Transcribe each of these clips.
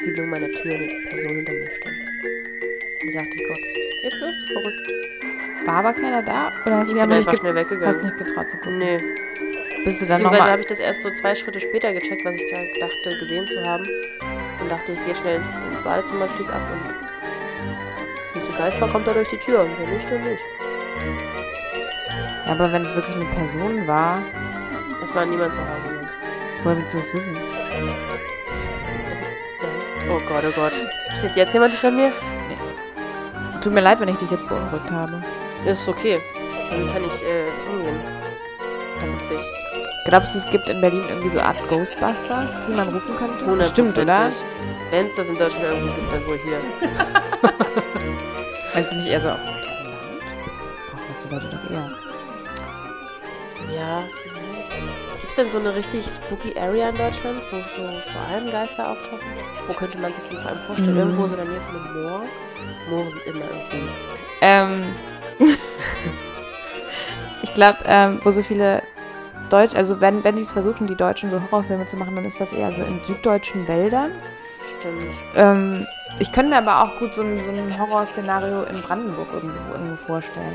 Spiegelung meiner Tür eine Person hinter mir. Und ich dachte kurz, jetzt wirst du verrückt. War aber keiner da? Oder hast du Ich dich bin einfach nicht, schnell ge weggegangen. hast nicht getraut zu gucken? Nee. Bist du dann Beziehungsweise nochmal... habe ich das erst so zwei Schritte später gecheckt, was ich da dachte, gesehen zu haben. Und dachte, ich gehe schnell ins, ins Badezimmer, schließ ab und wie es so Geist war, kommt er durch die Tür und wenn nicht, dann nicht. Ja, aber wenn es wirklich eine Person war, Es war niemand zu Hause sonst. woher willst du das wissen? Oh Gott, oh Gott. Steht jetzt jemand hinter mir? Tut mir leid, wenn ich dich jetzt beunruhigt habe. Das ist okay. Dann kann ich äh, umgehen. Hoffentlich. Glaubst du, es gibt in Berlin irgendwie so Art Ghostbusters, die man rufen könnte? Stimmt, oder? Wenn es das in Deutschland irgendwie gibt, dann wohl hier. Meinst du nicht eher so auf dem Land? Brauchen das die Leute doch eher. Gibt es denn so eine richtig spooky Area in Deutschland, wo so vor allem Geister auftauchen? Wo könnte man sich denn vor allem vorstellen? Mhm. Irgendwo so in der Nähe von einem Moor? Moore sind immer irgendwie. Ähm. ich glaube, ähm, wo so viele Deutsch, also wenn, wenn die es versuchen, die Deutschen so Horrorfilme zu machen, dann ist das eher so in süddeutschen Wäldern. Stimmt. Ähm, ich könnte mir aber auch gut so ein, so ein Horrorszenario in Brandenburg irgendwo, irgendwo vorstellen.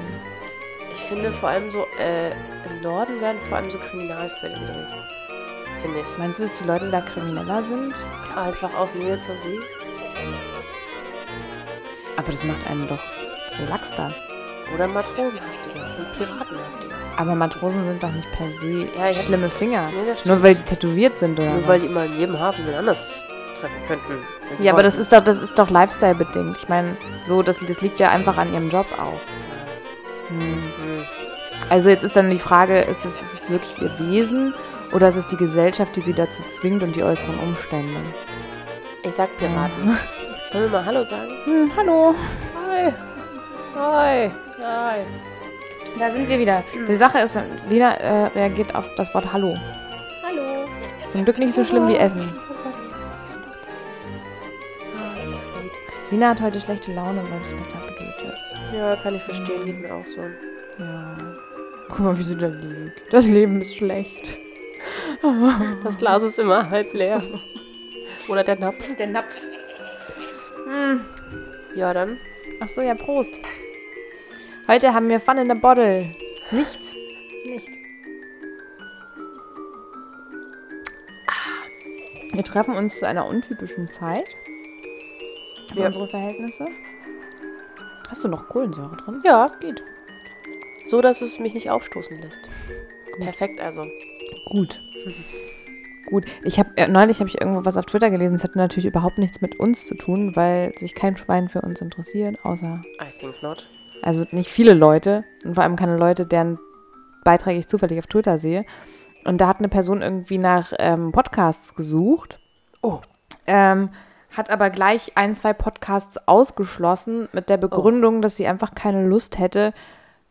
Ich finde vor allem so, äh, im Norden werden vor allem so Kriminalfälle gedreht. Finde ich. Meinst du, dass die Leute da krimineller sind? Ah, es war aus Nähe zur See. Aber das macht einen doch relaxter. Oder matrosenhaftiger und piratenhaftiger. Aber Matrosen sind doch nicht per se Ja, schlimme Finger. Nee, Nur weil die tätowiert sind oder Nur was? weil die immer in jedem Hafen wen anders treffen könnten. Ja, aber das wollten. ist doch, das ist doch Lifestyle bedingt. Ich meine, so, das, das liegt ja einfach an ihrem Job auch. Hm. Hm. Also jetzt ist dann die Frage, ist es, ist es wirklich ihr Wesen oder ist es die Gesellschaft, die sie dazu zwingt und die äußeren Umstände? Ich sag Piraten. Wollen wir mal Hallo sagen? Hm, hallo. Hi. Hi. Hi. Da sind wir wieder. Die Sache ist, Lina äh, reagiert auf das Wort Hallo. Hallo. Zum Glück nicht so schlimm wie Essen. Lina hat heute schlechte Laune, weil blöd ist. Ja, kann ich verstehen. Geht mir auch so. Ja. Guck mal, wie sie da liegt. Das Leben ist schlecht. Das Glas ist immer halb leer. Oder der Napf. Der Napf. Ja, dann. Ach so, ja, Prost. Heute haben wir Fun in the Bottle. Nicht. Nicht. Wir treffen uns zu einer untypischen Zeit. Für Ja. unsere Verhältnisse. Hast du noch Kohlensäure drin? Ja, Geht. so dass es mich nicht aufstoßen lässt. Perfekt, also. Gut. Gut. Ich habe äh, neulich habe ich irgendwo was auf Twitter gelesen. Es hat natürlich überhaupt nichts mit uns zu tun, weil sich kein Schwein für uns interessiert, außer I think not. also nicht viele Leute und vor allem keine Leute, deren Beiträge ich zufällig auf Twitter sehe. Und da hat eine Person irgendwie nach ähm, Podcasts gesucht. Oh. Ähm, hat aber gleich ein, zwei Podcasts ausgeschlossen mit der Begründung, dass sie einfach keine Lust hätte,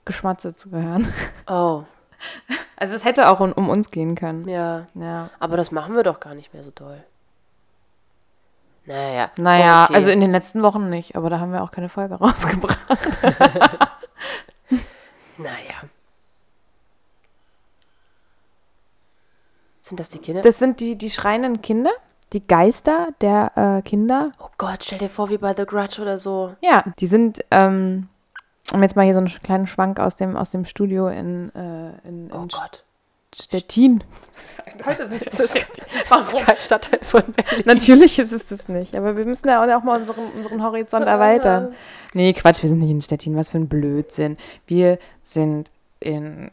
Geschmatze zu hören. Oh, Also es hätte auch um, um uns gehen können. ja. Ja. Aber das machen wir doch gar nicht mehr so doll. Naja. Naja, okay. also in den letzten Wochen nicht, aber da haben wir auch keine Folge rausgebracht. Naja. Sind das die Kinder? Das sind die, die schreienden Kinder, die Geister der äh, Kinder. oh Gott, stell dir vor, wie bei The Grudge oder so. Ja, die sind, ähm, um jetzt mal hier so einen kleinen Schwank aus dem, aus dem Studio in, äh, in, in Oh Gott. Stettin. Heute sind wir so Das ist kein Stadtteil von Berlin. Natürlich ist es das nicht, aber wir müssen ja auch mal unseren, unseren Horizont erweitern. Nee, Quatsch, wir sind nicht in Stettin, was für ein Blödsinn. Wir sind in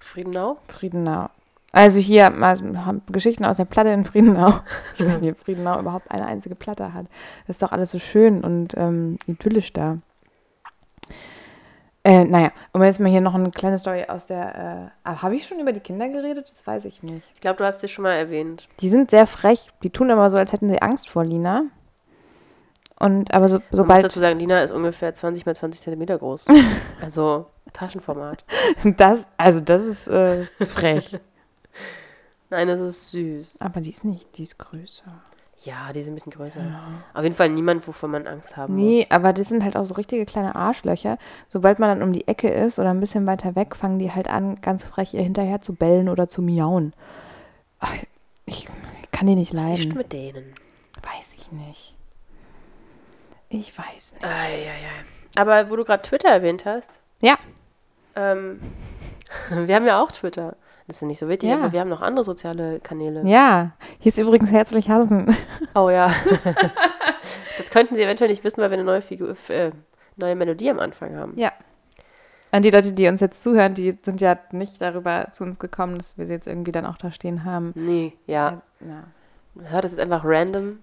Friedenau? Friedenau. Also hier mal haben Geschichten aus der Platte in Friedenau. Ich weiß nicht, ob Friedenau überhaupt eine einzige Platte hat. Das ist doch alles so schön und ähm, idyllisch da. Äh, naja, und jetzt mal hier noch eine kleine Story aus der. Äh, Habe ich schon über die Kinder geredet? Das weiß ich nicht. Ich glaube, du hast sie schon mal erwähnt. Die sind sehr frech. Die tun immer so, als hätten sie Angst vor Lina. Und aber so, Man muss sobald dazu sagen, Lina ist ungefähr 20 mal 20 Zentimeter groß. Also Taschenformat. das, also das ist äh, frech. Nein, das ist süß. aber die ist nicht, die ist größer. Ja, die sind ein bisschen größer. Auf jeden Fall niemand, wovon man Angst haben Nee, aber das sind halt auch so richtige kleine Arschlöcher. Sobald man dann um die Ecke ist oder ein bisschen weiter weg, fangen die halt an, ganz frech ihr hinterher zu bellen oder zu miauen. Ach, Ich kann die nicht Was ist leiden. mit denen? Weiß ich nicht. Ich weiß nicht. Eieiei. Aber wo du gerade Twitter erwähnt hast, Ja, ähm, wir haben ja auch Twitter. Das ist ja nicht so wichtig, Ja. aber wir haben noch andere soziale Kanäle. ja. Hier ist übrigens herzlich Hasen. Oh ja. das könnten sie eventuell nicht wissen, weil wir eine neue Figur, äh, neue Melodie am Anfang haben. Ja. An die Leute, die uns jetzt zuhören, die sind ja nicht darüber zu uns gekommen, dass wir sie jetzt irgendwie dann auch da stehen haben. Nee, ja. Na. Ja, das ist einfach random.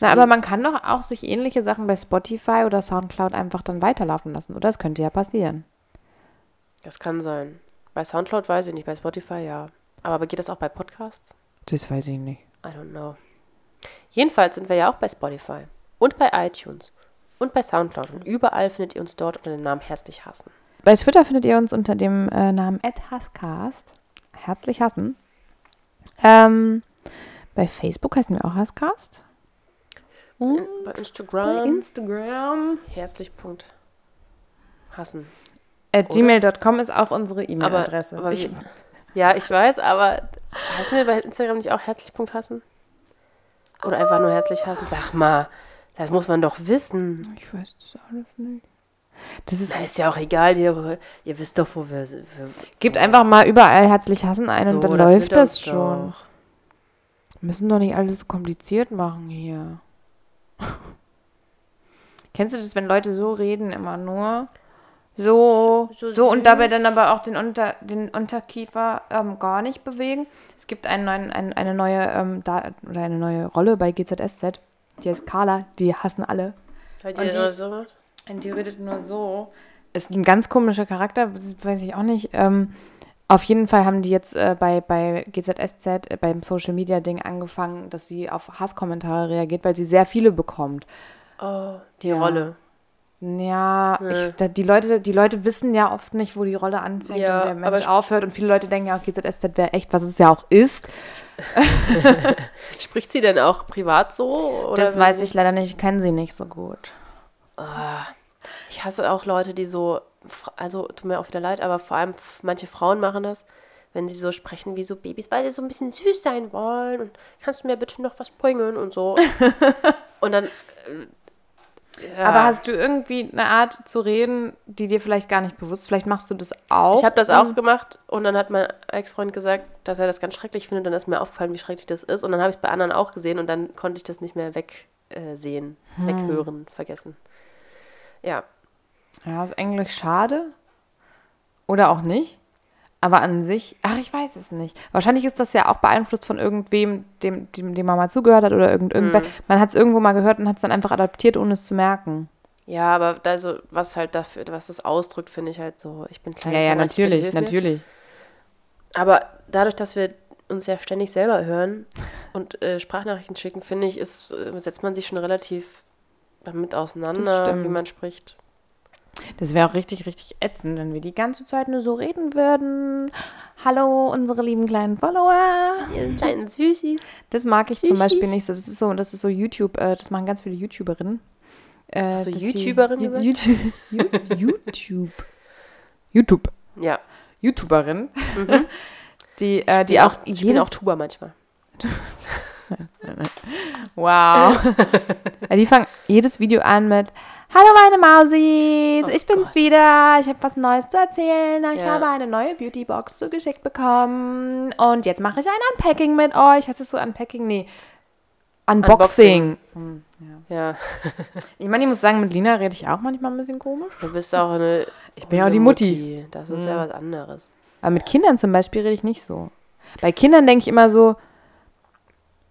Na, aber man kann doch auch sich ähnliche Sachen bei Spotify oder Soundcloud einfach dann weiterlaufen lassen, oder? Das könnte ja passieren. Das kann sein. Bei Soundcloud weiß ich nicht, bei Spotify ja. Aber geht das auch bei Podcasts? Das weiß ich nicht. I don't know. Jedenfalls sind wir ja auch bei Spotify und bei iTunes und bei Soundcloud und überall findet ihr uns dort unter dem Namen Herzlich Hassen. Bei Twitter findet ihr uns unter dem äh, Namen @hasscast. Herzlich hassen. Ähm, bei Facebook heißen wir auch Hasscast. Und Bei bei Instagram Instagram. herzlich hassen. At gmail.com ist auch unsere Aber, E-Mail-Adresse. aber Ich- wie- ja, ich weiß, aber heißen wir bei Instagram nicht auch herzlich Punkt hassen? Oder einfach nur herzlich hassen? Sag mal, das muss man doch wissen. Ich weiß das alles nicht. Das ist, Das ist ja auch egal, ihr, ihr wisst doch, wo wir sind. Gebt einfach mal überall herzlich hassen ein und So, dann da läuft das schon. doch. Müssen doch nicht alles so kompliziert machen hier. Kennst du das, wenn Leute so reden, immer nur? So, So- so, und dabei dann aber auch den, Unter, den Unterkiefer ähm, gar nicht bewegen. Es gibt einen neuen, ein, eine neue ähm, da, oder eine neue Rolle bei GZSZ. Die heißt Carla, die hassen alle. Und die- immer so was? Und die redet nur so. Ist ein ganz komischer Charakter, weiß ich auch nicht. Ähm, auf jeden Fall haben die jetzt äh, bei, bei GZSZ, äh, beim Social Media Ding angefangen, dass sie auf Hasskommentare reagiert, weil sie sehr viele bekommt. Oh, die Ja. Rolle. Ja, ich, da, die, Leute, die Leute wissen ja oft nicht, wo die Rolle anfängt Ja, und der Mensch aber aufhört. Und viele Leute denken ja auch, GZSZ wäre echt, was es ja auch ist. Spricht sie denn auch privat so? Das weiß ich leider nicht, ich kenne sie nicht so gut. Ich hasse auch Leute, die so, also tut mir auch wieder leid, aber vor allem manche Frauen machen das, wenn sie so sprechen wie so Babys, weil sie so ein bisschen süß sein wollen und kannst du mir bitte noch was bringen und so. und dann. Ja. Aber hast du irgendwie eine Art zu reden, die dir vielleicht gar nicht bewusst ist? Vielleicht machst du das auch. ich habe das auch gemacht und dann hat mein Ex-Freund gesagt, dass er das ganz schrecklich findet und dann ist mir aufgefallen, wie schrecklich das ist und dann habe ich es bei anderen auch gesehen und dann konnte ich das nicht mehr wegsehen, äh, sehen, weghören, vergessen. Ja, Ja, ist eigentlich schade. Oder auch nicht. Aber an sich, ach, ich weiß es nicht. Wahrscheinlich ist das ja auch beeinflusst von irgendwem, dem, dem, dem man mal zugehört hat oder irgend, irgendwer. Mhm. Man hat es irgendwo mal gehört und hat es dann einfach adaptiert, ohne es zu merken. Ja, aber da so, was halt dafür, was das ausdrückt, finde ich halt so, ich bin klein. Ja, ja, natürlich, mir. natürlich. Aber dadurch, dass wir uns ja ständig selber hören und äh, Sprachnachrichten schicken, finde ich, ist, äh, setzt man sich schon relativ damit auseinander, wie man spricht. Das wäre auch richtig, richtig ätzend, wenn wir die ganze Zeit nur so reden würden. Hallo, unsere lieben kleinen Follower. Ihr kleinen Süßis. Das mag ich zum Süßis. Beispiel nicht so. Das ist so, das ist so YouTube, äh, das machen ganz viele YouTuberinnen. Äh, Hast du dass die- YouTuberin Ju- gesagt? YouTube. YouTube. YouTube. Ja. YouTuberin. Die, äh, die bin auch ich bin auch Tuba manchmal. Wow. Die fangen jedes Video an mit Hallo meine Mausis, Oh ich bin's Gott. wieder. Ich habe was Neues zu erzählen. Ich Ja. habe eine neue Beautybox zugeschickt bekommen. Und jetzt mache ich ein Unpacking mit euch. Heißt es so Unpacking? Nee. Unboxing. Hm, ja. Ja, Ich meine, ich muss sagen, mit Lina rede ich auch manchmal ein bisschen komisch. du bist auch eine. Ich bin ja auch die Mutti. Das ist ja was anderes. Aber mit Kindern zum Beispiel rede ich nicht so. Bei Kindern denke ich immer so,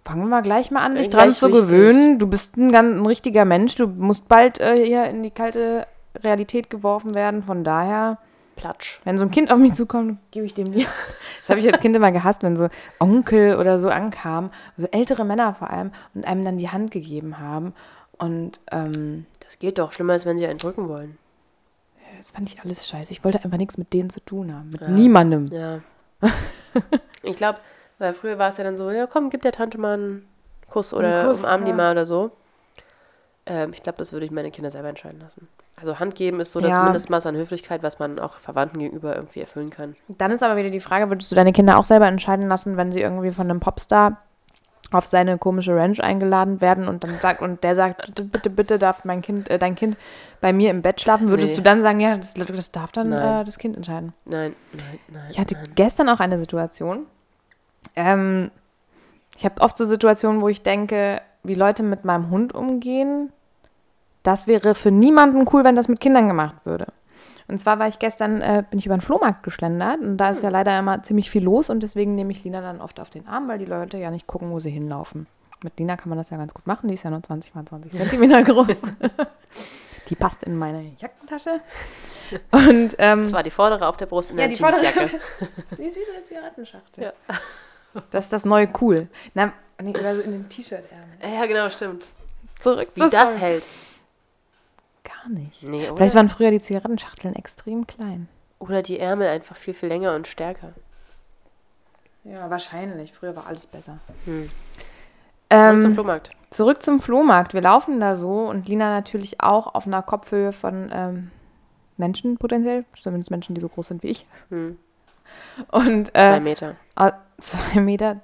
fangen wir gleich mal an, dich Äh, dran gleich zu wichtig. gewöhnen. Du bist ein, ganz, ein richtiger Mensch. Du musst bald äh, hier in die kalte Realität geworfen werden. Von daher, Platsch. wenn so ein Kind auf mich zukommt, gebe ich dem die. Das habe ich als Kind immer gehasst, wenn so Onkel oder so ankamen, so ältere Männer vor allem, und einem dann die Hand gegeben haben. Und ähm, Das geht doch. Schlimmer ist, wenn sie einen drücken wollen. das fand ich alles scheiße. Ich wollte einfach nichts mit denen zu tun haben. Mit Ja. niemandem. Ja. ich glaube, weil früher war es ja dann so, ja komm, gib der Tante mal einen Kuss oder Kuss, umarm die ja. mal oder so. Ähm, ich glaube, das würde ich meine Kinder selber entscheiden lassen. Also Hand geben ist so das Ja. Mindestmaß an Höflichkeit, was man auch Verwandten gegenüber irgendwie erfüllen kann. Dann ist aber wieder die Frage, würdest du deine Kinder auch selber entscheiden lassen, wenn sie irgendwie von einem Popstar auf seine komische Ranch eingeladen werden und dann sagt und der sagt bitte bitte darf mein Kind äh, dein Kind bei mir im Bett schlafen würdest Nee. du dann sagen ja das, das darf dann äh, das Kind entscheiden Nein, nein, nein. ich hatte nein. gestern auch eine Situation ähm, ich habe oft so Situationen wo ich denke wie Leute mit meinem Hund umgehen das wäre für niemanden cool wenn das mit Kindern gemacht würde und zwar war ich gestern, äh, bin ich über den Flohmarkt geschlendert und da ist ja leider immer ziemlich viel los und deswegen nehme ich Lina dann oft auf den Arm, weil die Leute ja nicht gucken, wo sie hinlaufen. Mit Lina kann man das ja ganz gut machen, die ist ja nur 20 mal 20 Zentimeter groß. die passt in meine Jackentasche. Und ähm, Das war die vordere auf der Brust in ja, der die vordere Jeansjacke. Die ist wie so eine Zigarettenschachtel. Ja. Das ist das neue Cool. Na, nee, oder so in den T-Shirt-Ärmeln. Ja, genau, stimmt. Zurück Wie das Story. hält. Gar nicht. Nee, oder? Vielleicht waren früher die Zigarettenschachteln extrem klein. oder die Ärmel einfach viel, viel länger und stärker. Ja, wahrscheinlich. Früher war alles besser. Hm. Zurück zum Ähm, Flohmarkt. zurück zum Flohmarkt. Wir laufen da so und Lina natürlich auch auf einer Kopfhöhe von ähm, Menschen potenziell, zumindest Menschen, die so groß sind wie ich. Hm. Und Zwei äh, Meter. 2,30 Meter.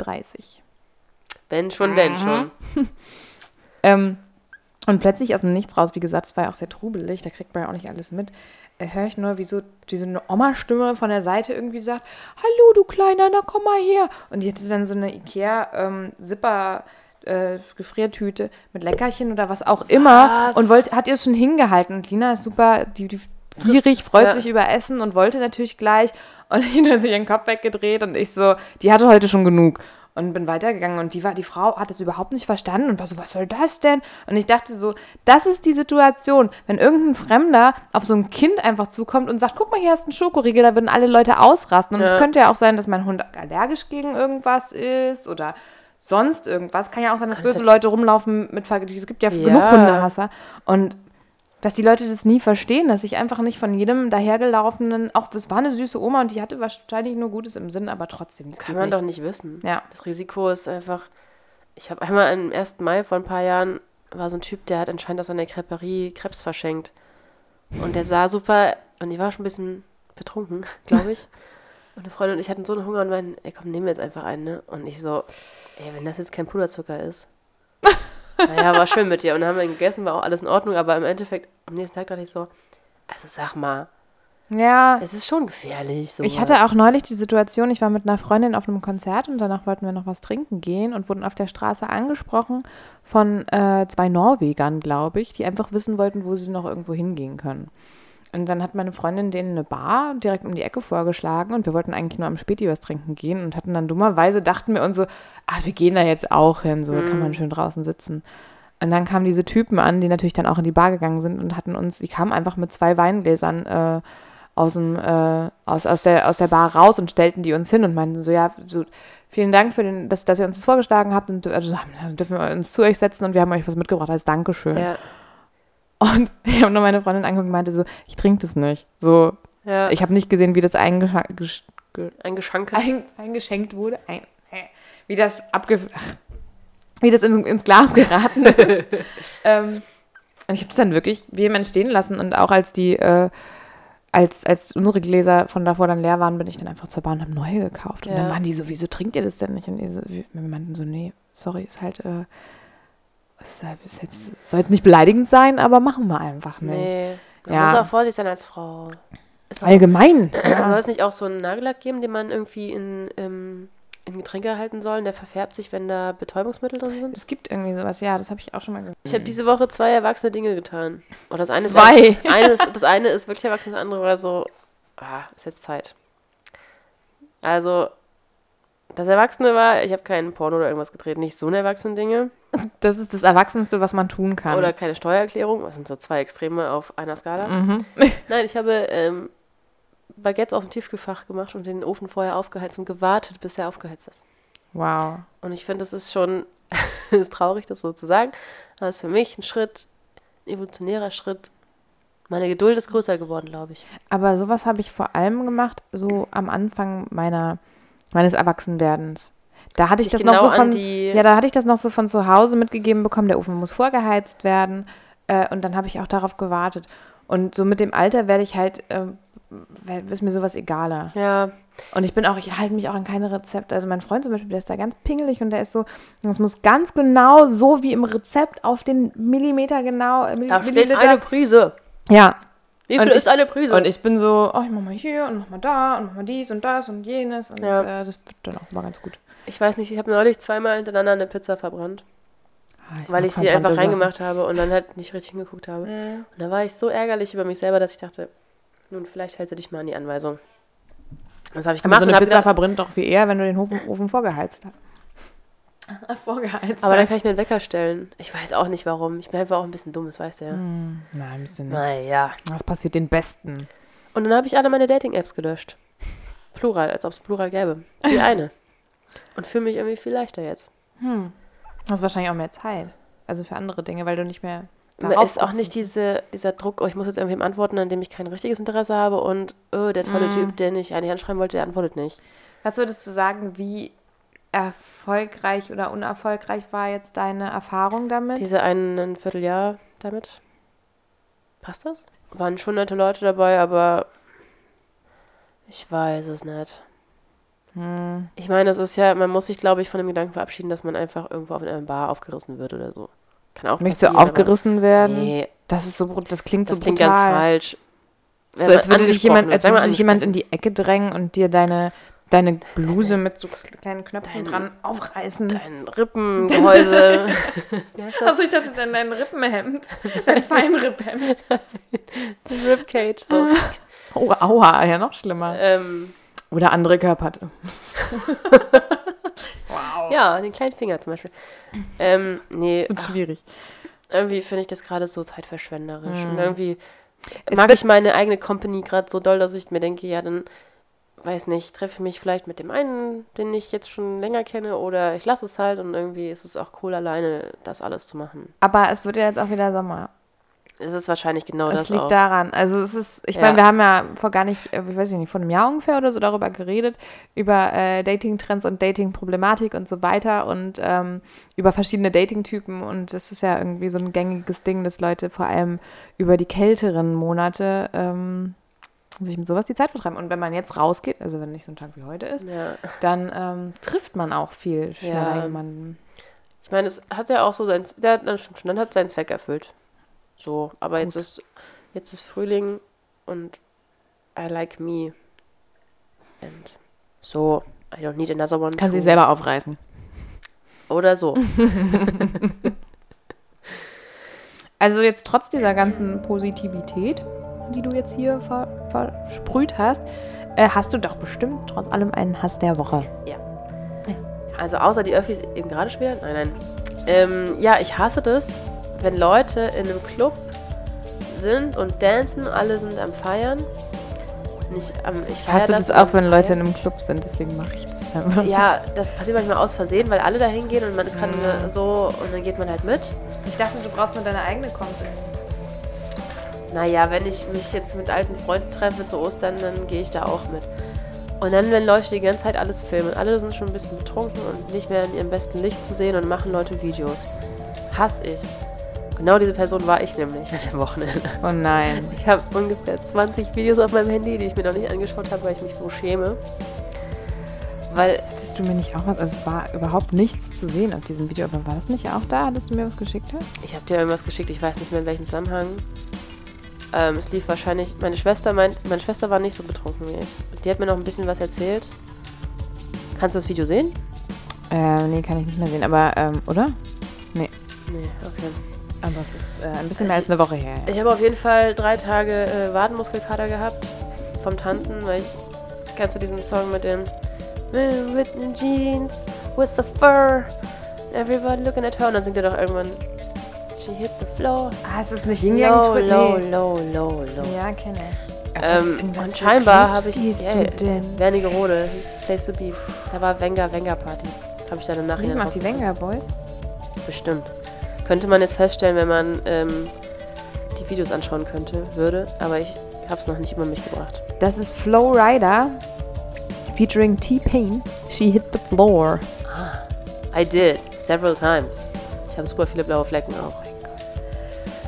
Wenn schon, denn schon. Ähm, und plötzlich aus dem Nichts raus, wie gesagt, es war ja auch sehr trubelig, da kriegt man ja auch nicht alles mit, äh, höre ich nur, wie so diese eine Oma-Stimme von der Seite irgendwie sagt, Hallo, du Kleiner, na komm mal her. Und die hatte dann so eine Ikea-Zipper- äh, Gefriertüte mit Leckerchen oder was auch immer Was? und wollte, hat ihr es schon hingehalten. Und Lina ist super, die, die gierig, freut Ja. sich über Essen und wollte natürlich gleich. Und hat sich ihren Kopf weggedreht und ich so, die hatte heute schon genug. Und bin weitergegangen und die, war, die Frau hat es überhaupt nicht verstanden und war so, was soll das denn? Und ich dachte so, das ist die Situation, wenn irgendein Fremder auf so ein Kind einfach zukommt und sagt, guck mal, hier hast du einen Schokoriegel, da würden alle Leute ausrasten. Und es Ja. könnte ja auch sein, dass mein Hund allergisch gegen irgendwas ist oder sonst irgendwas. Kann ja auch sein, dass böse Leute rumlaufen mit Ver Es gibt ja, Ja. genug Hundehasser. Und dass die Leute das nie verstehen, dass ich einfach nicht von jedem dahergelaufenen, auch das war eine süße Oma und die hatte wahrscheinlich nur Gutes im Sinn, aber trotzdem. Das Kann man nicht. doch nicht wissen. Ja. Das Risiko ist einfach. Ich habe einmal am 1. Mai vor ein paar Jahren war so ein Typ, der hat anscheinend aus einer Creperie Krebs verschenkt. Und der sah super. Und ich war schon ein bisschen betrunken, glaube ich. Und eine Freundin und ich hatten so einen Hunger und meinten, ey komm, nehmen wir jetzt einfach einen, ne? Und ich so, ey, wenn das jetzt kein Puderzucker ist. naja, war schön mit dir. Und dann haben wir ihn gegessen, war auch alles in Ordnung, aber im Endeffekt, am nächsten Tag dachte ich so, also sag mal, Ja, es ist schon gefährlich. ich sowas. hatte auch neulich die Situation, ich war mit einer Freundin auf einem Konzert und danach wollten wir noch was trinken gehen und wurden auf der Straße angesprochen von äh, zwei Norwegern, glaube ich, die einfach wissen wollten, wo sie noch irgendwo hingehen können. Und dann hat meine Freundin denen eine Bar direkt um die Ecke vorgeschlagen und wir wollten eigentlich nur am Späti was trinken gehen und hatten dann dummerweise, dachten wir uns so, ach, wir gehen da jetzt auch hin, so kann man schön draußen sitzen. Und dann kamen diese Typen an, die natürlich dann auch in die Bar gegangen sind und hatten uns, die kamen einfach mit zwei Weingläsern äh, aus, dem, äh, aus, aus, der, aus der Bar raus und stellten die uns hin und meinten so, ja, so, vielen Dank für den, dass, dass ihr uns das vorgeschlagen habt und also dürfen wir uns zu euch setzen und wir haben euch was mitgebracht als Dankeschön. Ja, Und ich habe nur meine Freundin angeguckt und meinte so, ich trinke das nicht. So, ja. ich habe nicht gesehen, wie das eingescha- gesch- ge- ein eingeschenkt wurde. Ein, wie das abge... Ach, wie das in, ins Glas geraten ist. ähm, und ich habe das dann wirklich vehement stehen lassen und auch als die... Äh, als, als unsere Gläser von davor dann leer waren, bin ich dann einfach zur Bahn und habe neue gekauft. Und Ja. dann waren die so, wieso trinkt ihr das denn nicht? Und so, wir meinten so, nee, sorry, ist halt, äh, ist jetzt, soll jetzt nicht beleidigend sein, aber machen wir einfach nicht. Nee. Man Ja. muss auch vorsichtig sein als Frau. Ist auch, Allgemein. Soll es nicht auch so einen Nagellack geben, den man irgendwie in, ähm, in Getränke halten soll? Und der verfärbt sich, wenn da Betäubungsmittel drin sind? Es gibt irgendwie sowas, ja, das habe ich auch schon mal gehört. Ich habe diese Woche zwei erwachsene Dinge getan. Und das eine Zwei? ist. Eine ist das eine ist wirklich erwachsen, das andere war so. Ah, ist jetzt Zeit. Also, das Erwachsene war, ich habe keinen Porno oder irgendwas gedreht, nicht so eine erwachsene Dinge. Das ist das Erwachsenste, was man tun kann. Oder keine Steuererklärung. Das sind so zwei Extreme auf einer Skala. Mhm. Nein, ich habe ähm, Baguettes aus dem Tiefkühlfach gemacht und den Ofen vorher aufgeheizt und gewartet, bis er aufgeheizt ist. Wow. Und ich finde, das ist schon ist traurig, das so zu sagen. Aber es ist für mich ein Schritt, ein evolutionärer Schritt. Meine Geduld ist größer geworden, glaube ich. Aber sowas habe ich vor allem gemacht, so am Anfang meiner, meines Erwachsenwerdens. Da hatte ich das noch so von, ja, da hatte ich das noch so von zu Hause mitgegeben bekommen, der Ofen muss vorgeheizt werden. Äh, und dann habe ich auch darauf gewartet. Und so mit dem Alter werde ich halt, äh, ist mir sowas egaler. Ja, Und ich bin auch, ich halte mich auch an keine Rezepte. Also mein Freund zum Beispiel, der ist da ganz pingelig und der ist so, das muss ganz genau so wie im Rezept auf den Millimeter genau. äh, Milli- da steht eine Prise. Ja. Wie Und viel ich- ist eine Prise? Und ich bin so, oh, ich mach mal hier und mach mal da und mach mal dies und das und jenes. Und Ja. äh, das wird dann auch mal ganz gut. ich weiß nicht, ich habe neulich zweimal hintereinander eine Pizza verbrannt, Ah, weil mag ich sie einfach Sachen. reingemacht habe und dann halt nicht richtig hingeguckt habe. Mhm. Und da war ich so ärgerlich über mich selber, dass ich dachte, nun, vielleicht hältst du dich mal an die Anweisung. Das habe ich Aber gemacht so und eine Pizza gedacht, verbrennt doch viel eher, wenn du den Ofen, Ofen vorgeheizt hast. vorgeheizt aber dann kann ich mir einen Wecker stellen. Ich weiß auch nicht warum. Ich bin einfach auch ein bisschen dumm, das weißt du ja. Hm, Nein, ein bisschen nicht. Naja. Das passiert den Besten. Und dann habe ich alle meine Dating-Apps gelöscht. Plural, als ob es Plural gäbe. Die eine. Und fühle mich irgendwie viel leichter jetzt. Hm. Du hast wahrscheinlich auch mehr Zeit. Also für andere Dinge, weil du nicht mehr. Ist auch nicht diese, dieser Druck, oh, ich muss jetzt irgendwem antworten, an dem ich kein richtiges Interesse habe und oh, der tolle Mm. Typ, den ich eigentlich anschreiben wollte, der antwortet nicht. Was würdest du sagen, wie erfolgreich oder unerfolgreich war jetzt deine Erfahrung damit? Diese ein Vierteljahr damit. Passt das? Waren schon nette Leute dabei, aber ich weiß es nicht. Hm. Ich meine, es ist ja, man muss sich, glaube ich, von dem Gedanken verabschieden, dass man einfach irgendwo auf einer Bar aufgerissen wird oder so. Kann auch Möchtest du aufgerissen werden? Nee, Das ist so, das klingt das so klingt brutal. ganz falsch. Wenn So als würde dich jemand, als würde dich jemand in die Ecke drängen und dir deine, deine Bluse mit so kleinen Knöpfen Dein- dran aufreißen. Dein Rippengehäuse. Das? Also ich dachte dann dein Rippenhemd, dein Feinripphemd. Ribcage. So. Oh, aua, ja noch schlimmer. ähm, Oder andere Körper. ja, den kleinen Finger zum Beispiel. Ähm, nee, Wird ach, schwierig. irgendwie finde ich das gerade so zeitverschwenderisch. Hm. Und irgendwie Es mag ich meine eigene Company gerade so doll, dass ich mir denke, ja, dann weiß nicht, treffe ich mich vielleicht mit dem einen, den ich jetzt schon länger kenne, oder ich lasse es halt und irgendwie ist es auch cool, alleine das alles zu machen. Aber es wird ja jetzt auch wieder Sommer. Es ist wahrscheinlich genau Das das liegt auch. daran. Also es ist, ich Ja. meine, wir haben ja vor gar nicht, äh, ich weiß nicht, vor einem Jahr ungefähr oder so darüber geredet, über äh, Dating-Trends und Dating-Problematik und so weiter und ähm, über verschiedene Dating-Typen und das ist ja irgendwie so ein gängiges Ding, dass Leute vor allem über die kälteren Monate ähm, sich mit sowas die Zeit vertreiben. Und wenn man jetzt rausgeht, also wenn nicht so ein Tag wie heute ist, Ja. dann ähm, trifft man auch viel schneller Ja. jemanden. Ich meine, es hat ja auch so sein, der, das stimmt schon, dann hat seinen Zweck erfüllt. So, aber jetzt ist, jetzt ist Frühling und I like me. And so, I don't need another one. Kann sie selber aufreißen. Oder so. Also jetzt trotz dieser ganzen Positivität, die du jetzt hier ver versprüht hast, äh, hast du doch bestimmt trotz allem einen Hass der Woche. Also außer die Öffis eben gerade später? Nein, nein. Ähm, ja, ich hasse das, wenn Leute in einem Club sind und dancen, alle sind am Feiern. Nicht am, ich hasse das aber auch, wenn Leute in einem Club sind, deswegen mache ich das einfach. Ja, das passiert manchmal aus Versehen, weil alle da hingehen und man ist gerade Mhm. so und dann geht man halt mit. Ich dachte, du brauchst nur deine eigene Company. Naja, wenn ich mich jetzt mit alten Freunden treffe zu Ostern, dann gehe ich da auch mit. Und dann, wenn Leute die ganze Zeit alles filmen, alle sind schon ein bisschen betrunken und nicht mehr in ihrem besten Licht zu sehen und machen Leute Videos. Hass ich. Genau diese Person war ich nämlich an dem Wochenende. Oh nein. Ich habe ungefähr 20 Videos auf meinem Handy, die ich mir noch nicht angeschaut habe, weil ich mich so schäme. Weil, Hattest du mir nicht auch was? Also es war überhaupt nichts zu sehen auf diesem Video, aber war das nicht auch da, dass du mir was geschickt hast? ich habe dir irgendwas geschickt, ich weiß nicht mehr in welchem Zusammenhang. Ähm, es lief wahrscheinlich, meine Schwester meint, meine Schwester war nicht so betrunken wie ich. Die hat mir noch ein bisschen was erzählt. Kannst du das Video sehen? Äh, nee, kann ich nicht mehr sehen, aber, ähm, oder? Nee, okay. Aber es ist äh, ein bisschen Also mehr als eine Woche her. Ich habe auf jeden Fall drei Tage äh, Wadenmuskelkater gehabt vom Tanzen, weil ich. Kennst du diesen Song mit dem "Man with the jeans, with the fur, everybody looking at her und dann singt er doch irgendwann She hit the floor. Ah, es ist nicht Low, Yin-Yang low, nee. low, low, low. Ja, kenne ich. Ähm, und scheinbar habe ich. Ja, Wernigerode, Place to be. Da war Wenger, Wenger Party. Das habe ich dann im Nachhinein mag die. Wenger Boys. Bestimmt. Könnte man jetzt feststellen, wenn man ähm, die Videos anschauen könnte, würde. Aber ich habe es noch nicht über mich gebracht. Das ist Flow Rider featuring T-Pain. She hit the floor. I did. Several times. Ich habe super viele blaue Flecken auch.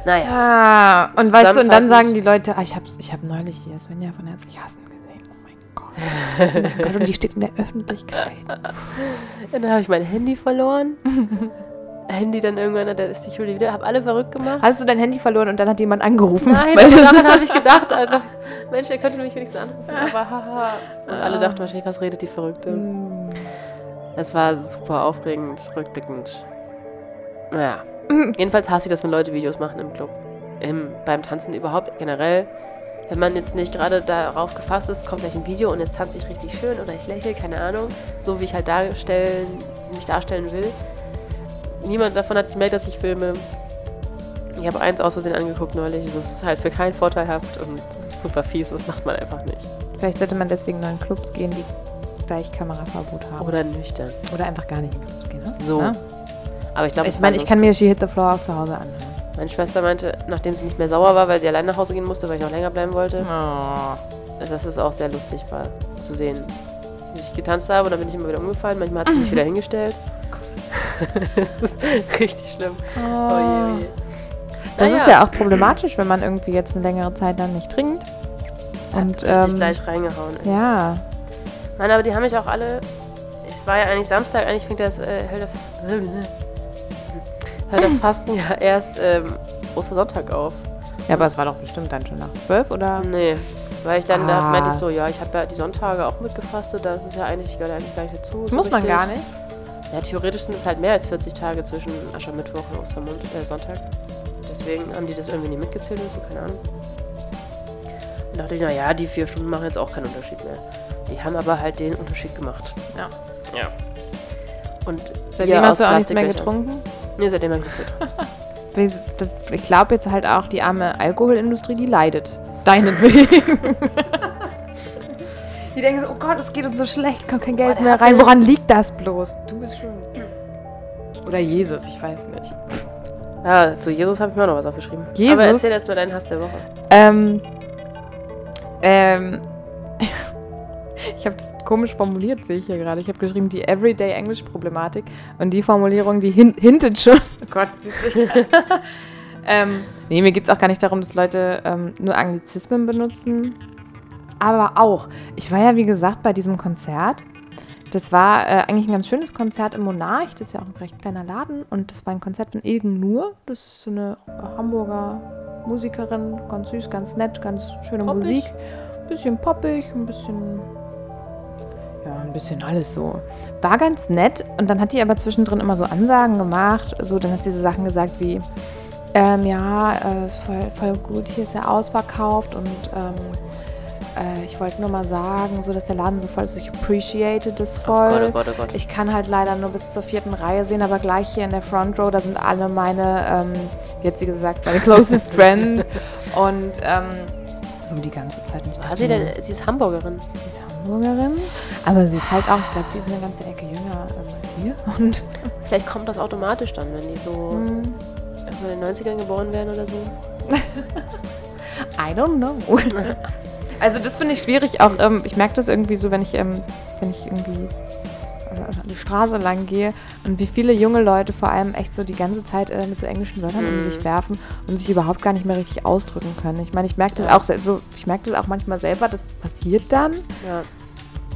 Naja. Ah, und weißt du, und dann sagen die Leute, ah, ich habe ich hab neulich hier Svenja von Herzlich Hassen gesehen. Oh mein Gott. Oh mein Gott, und die steht in der Öffentlichkeit. Dann habe ich mein Handy verloren. Handy dann irgendwann, dann ist die Julie wieder, habe alle verrückt gemacht. Hast du dein Handy verloren und dann hat jemand angerufen? Nein, Weil daran habe ich gedacht. Einfach, Mensch, er könnte mich wenigstens anrufen. Aber haha. Und alle dachten wahrscheinlich, was redet die Verrückte? Es war super aufregend, rückblickend. Naja. Jedenfalls hasse ich das, wenn Leute Videos machen im Club. Im, beim Tanzen überhaupt generell. Wenn man jetzt nicht gerade darauf gefasst ist, kommt gleich ein Video und jetzt tanze ich richtig schön oder ich lächle, keine Ahnung. So wie ich halt darstellen, mich darstellen will. Niemand davon hat gemerkt, dass ich filme. Ich habe eins aus Versehen angeguckt neulich. Das ist halt für keinen vorteilhaft und super fies. Das macht man einfach nicht. Vielleicht sollte man deswegen nur in Clubs gehen, die gleich Kameraverbot haben. Oder nüchtern. Oder einfach gar nicht in Clubs gehen, ne? So. Ja? Aber ich glaube, Ich meine, ich kann mir She Hit the Floor auch zu Hause anhören. Meine Schwester meinte, nachdem sie nicht mehr sauer war, weil sie allein nach Hause gehen musste, weil ich noch länger bleiben wollte, Oh. dass es auch sehr lustig war zu sehen. Wie ich getanzt habe, dann bin ich immer wieder umgefallen. Manchmal hat sie mich wieder hingestellt. das ist richtig schlimm. Oh je, oh je. Das Naja, ist ja auch problematisch, wenn man irgendwie jetzt eine längere Zeit dann nicht trinkt. Und richtig ähm, gleich reingehauen. ey. ja, Nein, aber die haben mich auch alle. Es war ja eigentlich Samstag, eigentlich fängt das, äh, das, hört das Fasten ja erst ähm, Ostersonntag auf. ja, aber es war doch bestimmt dann schon nach zwölf oder? Nee, weil ich dann, da Ah. meinte ich so, ja, ich habe ja die Sonntage auch mitgefastet, das ist ja eigentlich, gehört eigentlich gleich dazu. so Muss man richtig. gar nicht. Ja, theoretisch sind es halt mehr als 40 Tage zwischen Aschermittwoch und Ostermond, äh, Sonntag. Deswegen haben die das irgendwie nicht mitgezählt oder so, keine Ahnung. Und dachte ich, naja, die vier Stunden machen jetzt auch keinen Unterschied mehr. Die haben aber halt den Unterschied gemacht. Ja. Ja. Und Seitdem hast du auch nichts mehr getrunken? Nicht getrunken. Wie- das- Ich glaube jetzt halt auch, die arme Alkoholindustrie, die leidet. Deinetwegen. die denken so, oh Gott, es geht uns so schlecht, kommt kein Geld der mehr rein. Woran liegt das bloß? Du bist schuld. Oder Jesus, ich weiß nicht. Ja, zu Jesus habe ich mir auch noch was aufgeschrieben. Jesus? Aber erzähl erst mal deinen Hass der Woche. Ähm, ähm, ich habe das komisch formuliert, sehe ich hier gerade. Ich habe geschrieben, die Everyday English Problematik. Und die Formulierung, die hin hintet schon. Oh Gott, das ist ähm, Nee, mir geht es auch gar nicht darum, dass Leute ähm, nur Anglizismen benutzen. Aber auch. Ich war ja, wie gesagt, bei diesem Konzert. Das war äh, eigentlich ein ganz schönes Konzert im Monarch. Das ist ja auch ein recht kleiner Laden. Und das war ein Konzert von Ilgen Nur. Das ist so eine äh, Hamburger Musikerin. Ganz süß, ganz nett, ganz schöne Poppig? Musik. Bisschen poppig, ein bisschen. Ja, ein bisschen alles so. War ganz nett. Und dann hat die aber zwischendrin immer so Ansagen gemacht. So, dann hat sie so Sachen gesagt wie. Ähm, ja, äh, voll, voll gut, hier ist ja ausverkauft und ähm, äh, ich wollte nur mal sagen, so dass der Laden so voll ist, ich appreciate das voll. Gott, oh Gott, oh Gott. Ich kann halt leider nur bis zur vierten Reihe sehen, aber gleich hier in der Front Row, da sind alle meine, ähm, wie hat sie gesagt, meine closest friends. Und ähm, so die ganze Zeit. Und ich War sie denn? Sie ist Hamburgerin. Sie ist Hamburgerin, aber sie ist halt auch, ich glaube, die ist eine ganze Ecke jünger als wir. Und Vielleicht kommt das automatisch dann, wenn die so hm, irgendwann in den 90ern geboren werden oder so. I don't know. Also das finde ich schwierig. Auch ähm, ich merke das irgendwie so, wenn ich ähm, wenn ich irgendwie äh, die Straße lang gehe und wie viele junge Leute vor allem echt so die ganze Zeit äh, mit so englischen Wörtern um Mhm. sich werfen und sich überhaupt gar nicht mehr richtig ausdrücken können. Ich meine, ich merke das auch so, ich merke das auch manchmal selber, das passiert dann. Ja.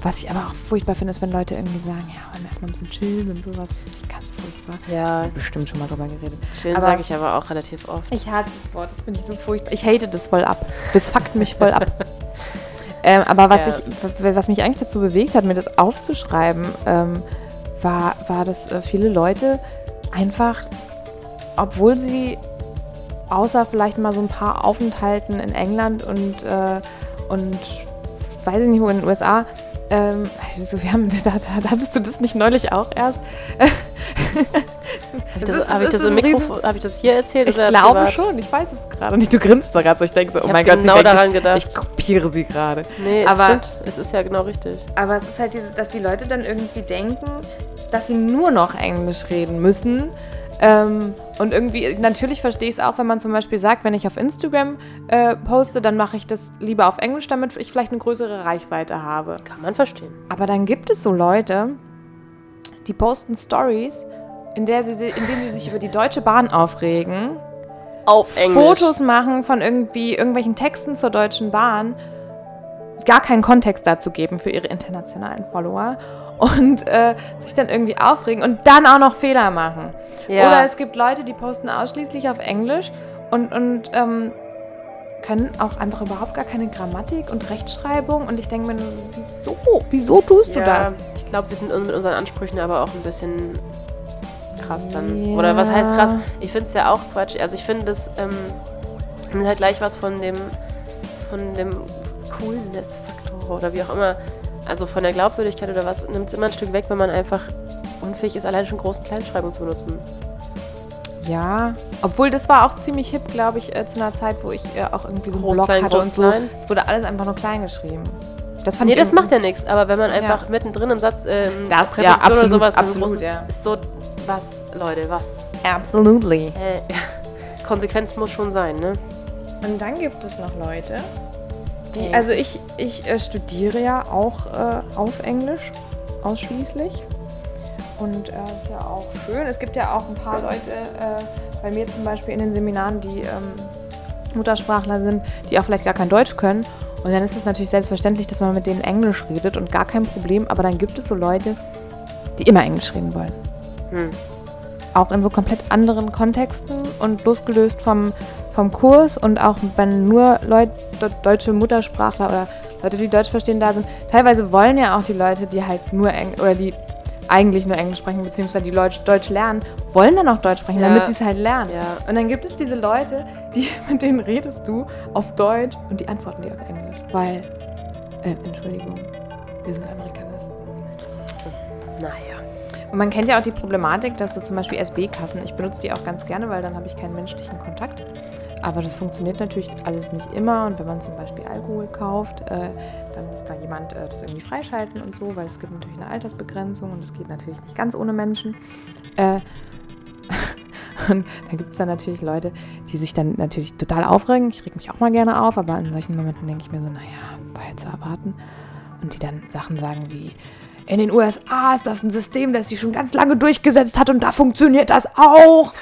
Was ich aber auch furchtbar finde, ist, wenn Leute irgendwie sagen, ja, wollen wir erstmal ein bisschen chillen und sowas. Das finde ich ganz furchtbar. Ja, Bestimmt schon mal drüber geredet. Aber- sage ich aber auch relativ oft. Ich hasse das Wort, das finde ich so furchtbar. Ich hate das voll ab. Das fuckt mich voll ab. ähm, aber was, Ja. ich, was mich eigentlich dazu bewegt hat, mir das aufzuschreiben, ähm, war, war, dass äh, viele Leute einfach, obwohl sie außer vielleicht mal so ein paar Aufenthalten in England und, äh, und weiß ich nicht wo in den USA, ähm, so, wir haben, da, da, hattest du das nicht neulich auch erst? Habe ich Das hab ich das das ist im ein Riesen- Mikrofon, habe ich das hier erzählt Ich oder glaube privat? schon, ich weiß es gerade nicht. Du grinst doch gerade so. Ich denke so, oh Ich mein Gott, genau daran ich, gedacht. ich kopiere sie gerade. Nee, es Aber- stimmt. Es ist ja genau richtig. Aber es ist halt dieses, dass die Leute dann irgendwie denken, dass sie nur noch Englisch reden müssen. Ähm, und irgendwie, natürlich verstehe ich es auch, wenn man zum Beispiel sagt, wenn ich auf Instagram äh, poste, dann mache ich das lieber auf Englisch, damit ich vielleicht eine größere Reichweite habe. Kann man verstehen. Aber dann gibt es so Leute, die posten Stories, in, der sie, si- in denen sie sich über die Deutsche Bahn aufregen Auf Englisch. Fotos machen von irgendwie irgendwelchen Texten zur Deutschen Bahn, gar keinen Kontext dazu geben für ihre internationalen Follower und äh, sich dann irgendwie aufregen und dann auch noch Fehler machen. Ja. Oder es gibt Leute, die posten ausschließlich auf Englisch und, und ähm, können auch einfach überhaupt gar keine Grammatik und Rechtschreibung und ich denke mir wieso? Wieso tust du ja, das? ich glaube, wir sind mit unseren Ansprüchen aber auch ein bisschen krass dann. Oder was heißt krass? Ja. Ich finde es ja auch Quatsch. Also ich finde das ähm, nimmt halt gleich was von dem von dem Coolness-Faktor oder wie auch immer. Also von der Glaubwürdigkeit oder was, nimmt es immer ein Stück weg, wenn man einfach unfähig ist, allein schon Groß- und Kleinschreibung zu benutzen. Ja, obwohl das war auch ziemlich hip, glaube ich, äh, zu einer Zeit, wo ich äh, auch irgendwie so einen Groß, Blog klein, hatte groß, und so. klein. Es wurde alles einfach nur klein geschrieben. Das fand Nee, ich das irgendwie- macht ja nichts, aber wenn man einfach mittendrin im Satz ähm, Das- Präposition ja, absolut, oder sowas einem absolut, ja. ist so was, Leute, was? Absolutely. Äh, Konsequenz muss schon sein, ne? Und dann gibt es noch Leute, die, also ich, ich äh, studiere ja auch äh, auf Englisch ausschließlich. Und äh, ist ja auch schön. Es gibt ja auch ein paar Leute äh, bei mir zum Beispiel in den Seminaren, die ähm, Muttersprachler sind, die auch vielleicht gar kein Deutsch können. Und dann ist es natürlich selbstverständlich, dass man mit denen Englisch redet und gar kein Problem. Aber dann gibt es so Leute, die immer Englisch reden wollen. Hm. Auch in so komplett anderen Kontexten und losgelöst vom, vom Kurs und auch wenn nur Leute, deutsche Muttersprachler oder Leute, die Deutsch verstehen, da sind. Teilweise wollen ja auch die Leute, die halt nur Englisch oder die eigentlich nur Englisch sprechen, beziehungsweise die Deutsch, Deutsch lernen, wollen dann auch Deutsch sprechen, Ja. damit sie es halt lernen. Ja. Und dann gibt es diese Leute, die, mit denen redest du auf Deutsch und die antworten dir auf Englisch. Weil, äh, Entschuldigung, wir sind Amerikanisten. Naja. Und man kennt ja auch die Problematik, dass so zum Beispiel SB-Kassen, ich benutze die auch ganz gerne, weil dann habe ich keinen menschlichen Kontakt. Aber das funktioniert natürlich alles nicht immer. Und wenn man zum Beispiel Alkohol kauft, äh, dann muss da jemand äh, das irgendwie freischalten und so, weil es gibt natürlich eine Altersbegrenzung und es geht natürlich nicht ganz ohne Menschen. Äh, und dann gibt es dann natürlich Leute, die sich dann natürlich total aufregen. Ich reg mich auch mal gerne auf, aber in solchen Momenten denke ich mir so, naja, war jetzt zu erwarten. Und die dann Sachen sagen wie, in den USA ist das ein System, das sich schon ganz lange durchgesetzt hat und da funktioniert das auch.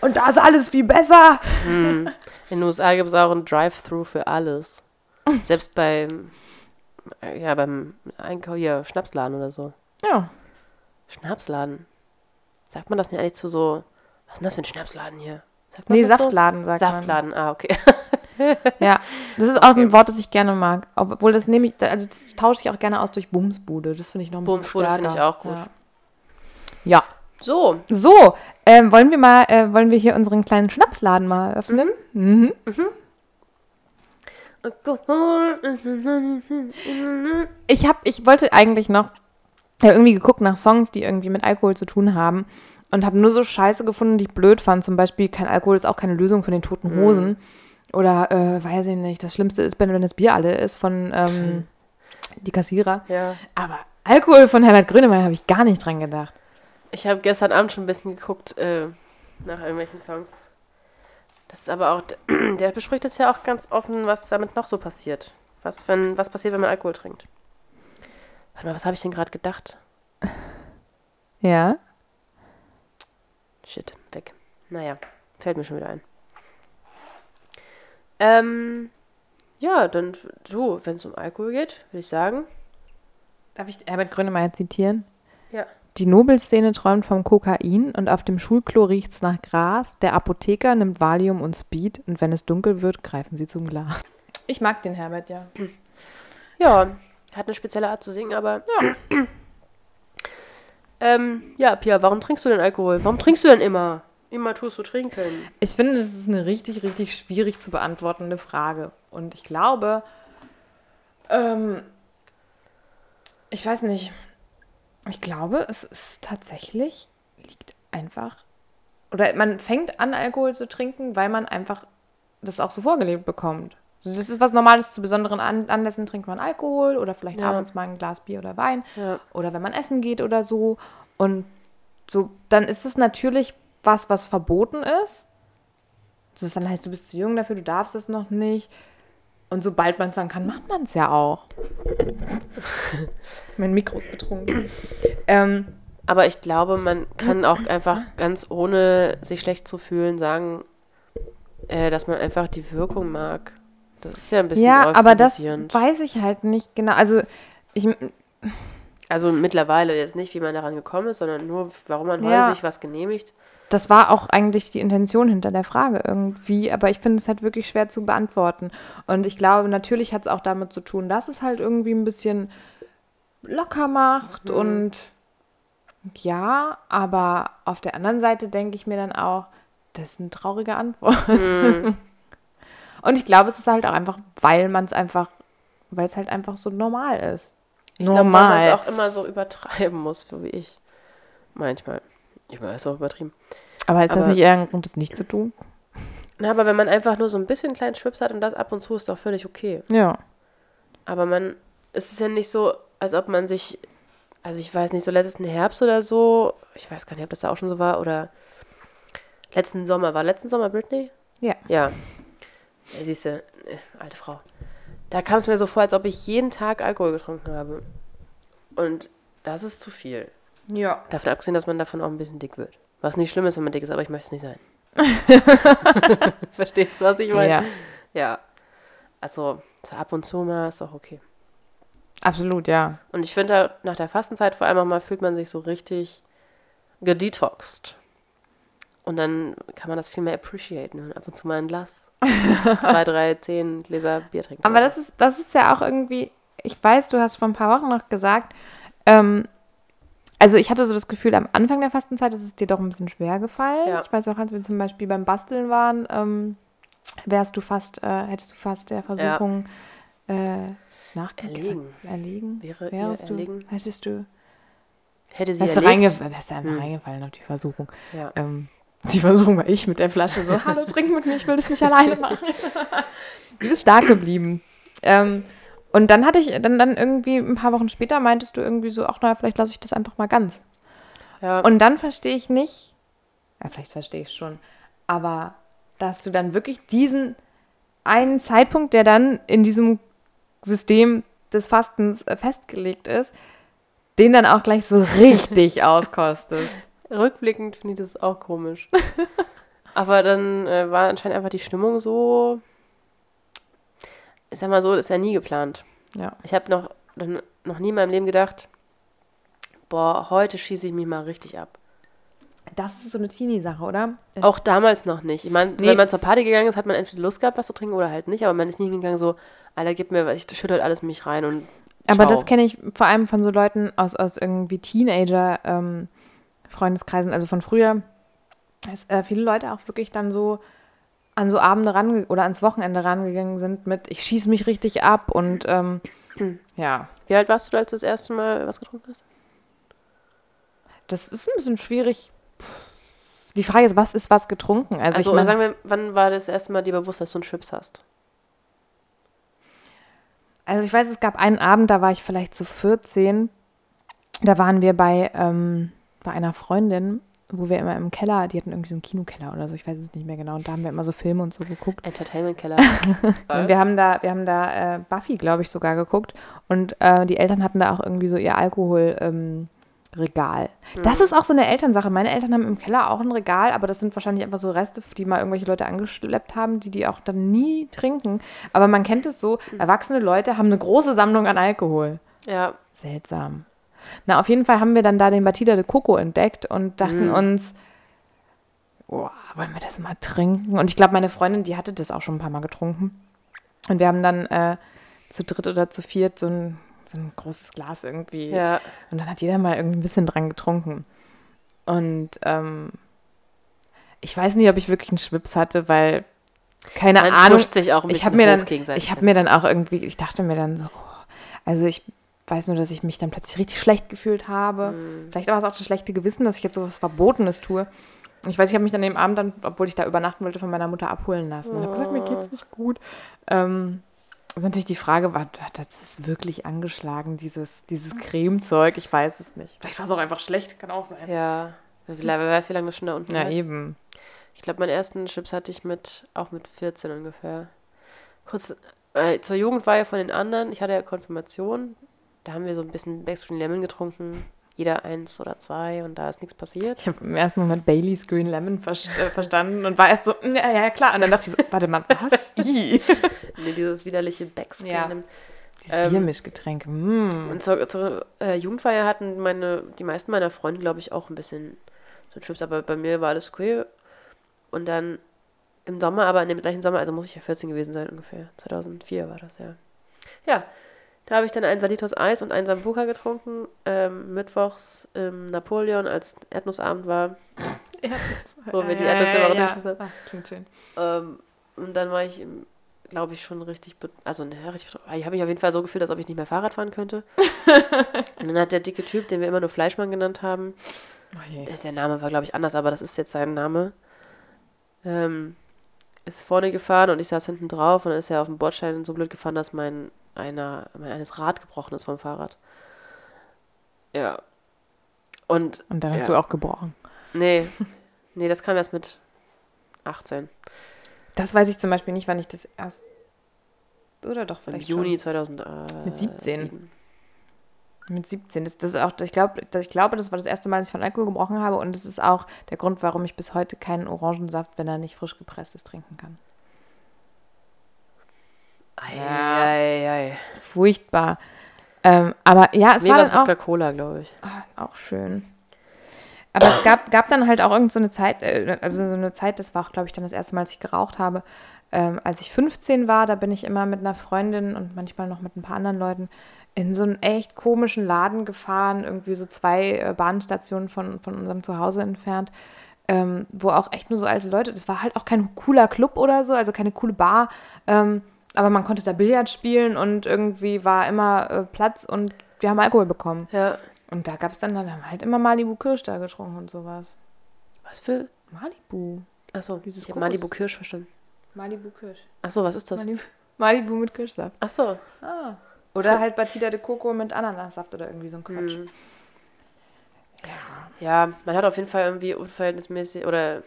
Und da ist alles viel besser. In den USA gibt es auch ein Drive-Thru für alles. Selbst beim, ja, beim Einkauf, hier, Schnapsladen oder so. Ja. Schnapsladen. Sagt man das nicht eigentlich zu so, was ist denn das für ein Schnapsladen hier? Sagt man Nee, Saftladen, so? sagt Saftladen, ah, okay. Ja, das ist auch Okay. ein Wort, das ich gerne mag. Obwohl das nehme ich, also das tausche ich auch gerne aus durch Bumsbude. Das finde ich noch ein bisschen Bumsbude finde ich auch gut. Ja. ja. So, So, ähm, wollen wir mal, äh, wollen wir hier unseren kleinen Schnapsladen mal öffnen? Mhm. Ich hab, ich wollte eigentlich noch ja, irgendwie geguckt nach Songs, die irgendwie mit Alkohol zu tun haben und habe nur so Scheiße gefunden, die ich blöd fand. Zum Beispiel, kein Alkohol ist auch keine Lösung für den toten Hosen. Oder, äh, weiß ich nicht, das Schlimmste ist, wenn, wenn das Bier alle ist von ähm, die Kassierer. Ja. Aber Alkohol von Herbert Grönemeyer habe ich gar nicht dran gedacht. Ich habe gestern Abend schon ein bisschen geguckt äh, nach irgendwelchen Songs. Das ist aber auch, der bespricht es ja auch ganz offen, was damit noch so passiert. Was, wenn, was passiert, wenn man Alkohol trinkt. Warte mal, was habe ich denn gerade gedacht? Ja. Shit, weg. Naja, fällt mir schon wieder ein. Ähm, ja, dann so, wenn es um Alkohol geht, würde ich sagen. Darf ich Herbert Grönemeyer zitieren? Ja. Die Nobelszene träumt vom Kokain und auf dem Schulklo riecht's nach Gras. Der Apotheker nimmt Valium und Speed und wenn es dunkel wird, greifen sie zum Glas. Ich mag den Herbert, ja. Ja, hat eine spezielle Art zu singen, aber. Ja. ähm, ja, Pia, warum trinkst du denn Alkohol? Warum trinkst du denn immer? Immer tust du trinken. Ich finde, das ist eine richtig, richtig schwierig zu beantwortende Frage. Und ich glaube, ähm, ich weiß nicht, ich glaube, es ist tatsächlich, liegt einfach, oder man fängt an, Alkohol zu trinken, weil man einfach das auch so vorgelebt bekommt. Das ist was Normales, zu besonderen An Anlässen trinkt man Alkohol oder vielleicht Ja. abends mal ein Glas Bier oder Wein Ja. oder wenn man essen geht oder so. Und so, dann ist es natürlich was, was verboten ist. So, dann heißt, du bist zu jung dafür, du darfst es noch nicht. Und sobald man es dann kann, macht man es ja auch. mein Mikro ist betrunken. ähm, Aber ich glaube, man kann auch einfach ganz ohne sich schlecht zu fühlen sagen, Äh, dass man einfach die Wirkung mag. Das ist ja ein bisschen Ja, aber das weiß ich halt nicht genau. Also ich, Also mittlerweile jetzt nicht, wie man daran gekommen ist, sondern nur, warum man Ja. heute sich was genehmigt. Das war auch eigentlich die Intention hinter der Frage irgendwie, aber ich finde es halt wirklich schwer zu beantworten. Und ich glaube, natürlich hat es auch damit zu tun, dass es halt irgendwie ein bisschen locker macht Mhm. und ja, aber auf der anderen Seite denke ich mir dann auch, das ist eine traurige Antwort. Mhm. Und ich glaube, es ist halt auch einfach, weil man es einfach, weil es halt einfach so normal ist. Ich glaube, weil man normal. es auch immer so übertreiben muss, so wie ich. Manchmal. Ich weiß, ist auch übertrieben. Aber ist das aber- nicht eher ein Grund, das nicht zu tun? Na, aber wenn man einfach nur so ein bisschen kleinen Schwips hat und das ab und zu ist doch völlig okay. Ja. Aber man, es ist ja nicht so, als ob man sich, also ich weiß nicht, so letzten Herbst oder so, ich weiß gar nicht, ob das da auch schon so war, oder letzten Sommer, war letzten Sommer Britney? Ja. Ja. ja siehst du, äh, alte Frau. Da kam es mir so vor, als ob ich jeden Tag Alkohol getrunken habe. Und das ist zu viel. Ja. Davon abgesehen, dass man davon auch ein bisschen dick wird. Was nicht schlimm ist, wenn man dick ist, aber ich möchte es nicht sein. Verstehst du, was ich meine? Ja. Ja. Also, so ab und zu mal ist auch okay. Absolut, ja. Und ich finde, halt, nach der Fastenzeit vor allem auch mal fühlt man sich so richtig gedetoxed. Und dann kann man das viel mehr appreciaten und ab und zu mal ein Glas. zwei, drei, zehn Gläser Bier trinken. Aber das ist, das ist ja auch irgendwie, ich weiß, du hast vor ein paar Wochen noch gesagt, ähm, also ich hatte so das Gefühl, am Anfang der Fastenzeit ist es dir doch ein bisschen schwer gefallen. Ja. Ich weiß auch, als wir zum Beispiel beim Basteln waren, ähm, wärst du fast, äh, hättest du fast der Versuchung äh, nachgegeben. Erlegen. Erlegen. Wäre Wärst du, erlegen. hättest du, Hätte sie wärst du, erlegt. reinge wärst du einfach Hm. reingefallen auf die Versuchung. Ja. Ähm, die Versuchung war ich mit der Flasche so, hallo, trink mit mir, ich will das nicht alleine machen. du bist stark geblieben. Ähm, und dann hatte ich, dann, dann irgendwie ein paar Wochen später meintest du irgendwie so, ach naja, vielleicht lasse ich das einfach mal ganz. ja. Und dann verstehe ich nicht, ja, vielleicht verstehe ich schon, aber dass du dann wirklich diesen einen Zeitpunkt, der dann in diesem System des Fastens äh, festgelegt ist, den dann auch gleich so richtig auskostest. Rückblickend finde ich das auch komisch. Aber dann äh, war anscheinend einfach die Stimmung so. Ich sag mal so, das ist ja nie geplant. Ja. Ich habe noch, noch nie in meinem Leben gedacht, boah, heute schieße ich mich mal richtig ab. Das ist so eine Teenie-Sache, oder? Auch damals noch nicht. Ich meine, Nee. wenn man zur Party gegangen ist, hat man entweder Lust gehabt, was zu trinken oder halt nicht. Aber man ist nie hingegangen so, Alter, gib mir, was, ich schütte alles mich rein und Aber Ciao. das kenne ich vor allem von so Leuten aus, aus irgendwie Teenager-Freundeskreisen, also von früher, dass äh, viele Leute auch wirklich dann so an so Abende range oder ans Wochenende rangegangen sind mit, ich schieße mich richtig ab und ähm, ja, Wie alt warst du, als du das erste Mal was getrunken hast? das ist ein bisschen schwierig. Die Frage ist, was ist was getrunken? Also, Also, ich mein, sagen wir, wann war das erste Mal dir bewusst, dass du einen Schwips hast? Also ich weiß, es gab einen Abend, da war ich vielleicht so 14. Da waren wir bei, ähm, bei einer Freundin, wo wir immer im Keller, die hatten irgendwie so einen Kinokeller oder so, ich weiß es nicht mehr genau. Und da haben wir immer so Filme und so geguckt. Entertainment-Keller. Und wir haben da, wir haben da äh, Buffy, glaube ich, sogar geguckt. Und äh, die Eltern hatten da auch irgendwie so ihr Alkohol. Ähm, Regal. Das ist auch so eine Elternsache. Meine Eltern haben im Keller auch ein Regal, aber das sind wahrscheinlich einfach so Reste, die mal irgendwelche Leute angeschleppt haben, die die auch dann nie trinken. Aber man kennt es so, erwachsene Leute haben eine große Sammlung an Alkohol. ja, Seltsam. Na, auf jeden Fall haben wir dann da den Batida de Coco entdeckt und dachten uns, oh, wollen wir das mal trinken? Und ich glaube, meine Freundin, die hatte das auch schon ein paar Mal getrunken. Und wir haben dann äh, zu dritt oder zu viert so ein, so ein großes Glas irgendwie. ja. Und dann hat jeder mal irgendwie ein bisschen dran getrunken. Und ähm, ich weiß nicht, ob ich wirklich einen Schwips hatte, weil keine Man Ahnung. sich auch ein ich habe mir dann, gegenseitig. ich habe mir dann auch irgendwie, ich dachte mir dann so, oh, also ich weiß nur, dass ich mich dann plötzlich richtig schlecht gefühlt habe. Mhm. Vielleicht war es auch das schlechte Gewissen, dass ich jetzt so was Verbotenes tue. Ich weiß, ich habe mich dann dem Abend dann, obwohl ich da übernachten wollte, von meiner Mutter abholen lassen. Und habe gesagt, mir geht's nicht gut. Ähm, das ist natürlich die Frage, war, hat das wirklich angeschlagen, dieses, dieses Cremezeug? Ich weiß es nicht. Vielleicht war es auch einfach schlecht, kann auch sein. Ja, wer weiß, wie lange das schon da unten Ja, lag. eben. Ich glaube, meinen ersten Chips hatte ich mit, auch mit 14 ungefähr. Kurz äh, zur Jugendweihe von den anderen. Ich hatte ja Konfirmation. Da haben wir so ein bisschen Backstreet Lemon getrunken. jeder eins oder zwei und da ist nichts passiert. Ich habe im ersten Moment Baileys Green Lemon ver äh, verstanden und war erst so, "Mm, ja, ja, klar. Und dann dachte ich so, warte mal, was? Nee, dieses widerliche Becks. Ja. Ähm, Dieses Biermischgetränk. Mm. Und zur, zur äh, Jugendfeier hatten meine, die meisten meiner Freunde, glaube ich, auch ein bisschen so Trips, aber bei mir war alles okay. Und dann im Sommer, aber in dem gleichen Sommer, also muss ich ja 14 gewesen sein ungefähr. 2004 war das, ja. Ja, da habe ich dann einen Salitos Eis und einen Sambuca getrunken. Ähm, mittwochs im Napoleon, als Erdnussabend war. Wo wir die Erdnüsse immer runtergeschmissen haben. Das klingt schön. Ähm, und dann war ich, glaube ich, schon richtig, also ne, richtig, ich habe mich auf jeden Fall so gefühlt, als ob ich nicht mehr Fahrrad fahren könnte. und dann hat der dicke Typ, den wir immer nur Fleischmann genannt haben, Oh je. der, der Name war, glaube ich, anders, aber das ist jetzt sein Name, ähm, ist vorne gefahren und ich saß hinten drauf und dann ist er auf dem Bordstein so blöd gefahren, dass mein, einer, eines Rad gebrochen ist vom Fahrrad. Ja. Und, Und dann hast Ja. du auch gebrochen. nee, nee, das kam erst mit 18. Das weiß ich zum Beispiel nicht, wann ich das erst. Oder doch Im vielleicht Juni 2000. Äh, Mit 17. sieben. Schon. Mit 17. Das, das ist auch, ich, glaub, ich glaube, das war das erste Mal, dass ich von Alkohol gebrochen habe. Und das ist auch der Grund, warum ich bis heute keinen Orangensaft, wenn er nicht frisch gepresst ist, trinken kann. Ei. Furchtbar. Ähm, aber ja, es Mir war dann auch, Coca-Cola, glaube ich. Ah, auch schön. Aber es gab, gab dann halt auch irgend so eine Zeit, äh, also so eine Zeit, das war auch, glaube ich, dann das erste Mal, als ich geraucht habe. Ähm, als ich 15 war, da bin ich immer mit einer Freundin und manchmal noch mit ein paar anderen Leuten in so einen echt komischen Laden gefahren, irgendwie so zwei äh, Bahnstationen von, von unserem Zuhause entfernt, ähm, wo auch echt nur so alte Leute, das war halt auch kein cooler Club oder so, also keine coole Bar, ähm, aber man konnte da Billard spielen und irgendwie war immer äh, Platz und wir haben Alkohol bekommen. Ja. Und da gab es dann, dann haben halt immer Malibu Kirsch da getrunken und sowas. Was für? Malibu. Achso, Dieses ich habe Malibu Kirsch verstanden. Malibu Kirsch. Achso, was ist das? Malibu, Malibu mit Kirschsaft. Achso. Ah. Oder halt Batida de Coco mit Ananassaft oder irgendwie so ein Quatsch. Hm. Ja, man hat auf jeden Fall irgendwie unverhältnismäßig oder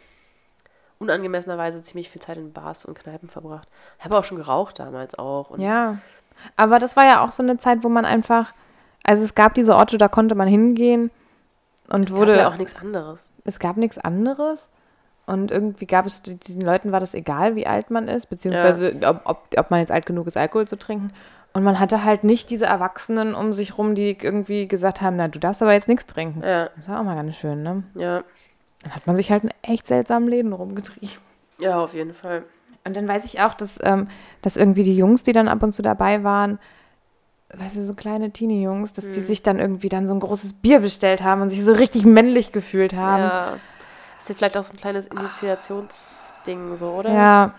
unangemessenerweise ziemlich viel Zeit in Bars und Kneipen verbracht. Habe auch schon geraucht damals auch. Ja. Aber das war ja auch so eine Zeit, wo man einfach, also es gab diese Orte, da konnte man hingehen und es wurde, gab ja auch nichts anderes. es gab nichts anderes. Und irgendwie gab es, den Leuten war das egal, wie alt man ist, beziehungsweise ob, ob, ob man jetzt alt genug ist, Alkohol zu trinken. Und man hatte halt nicht diese Erwachsenen um sich rum, die irgendwie gesagt haben, na, du darfst aber jetzt nichts trinken. Ja, Das war auch mal ganz schön, ne? ja. Dann hat man sich halt in echt seltsamen Läden rumgetrieben. Ja, auf jeden Fall. Und dann weiß ich auch, dass, ähm, dass irgendwie die Jungs, die dann ab und zu dabei waren, weißt du, so kleine Teenie-Jungs, dass die sich dann irgendwie dann so ein großes Bier bestellt haben und sich so richtig männlich gefühlt haben. Ja. Ist ja vielleicht auch so ein kleines Initiationsding so, oder? Ja.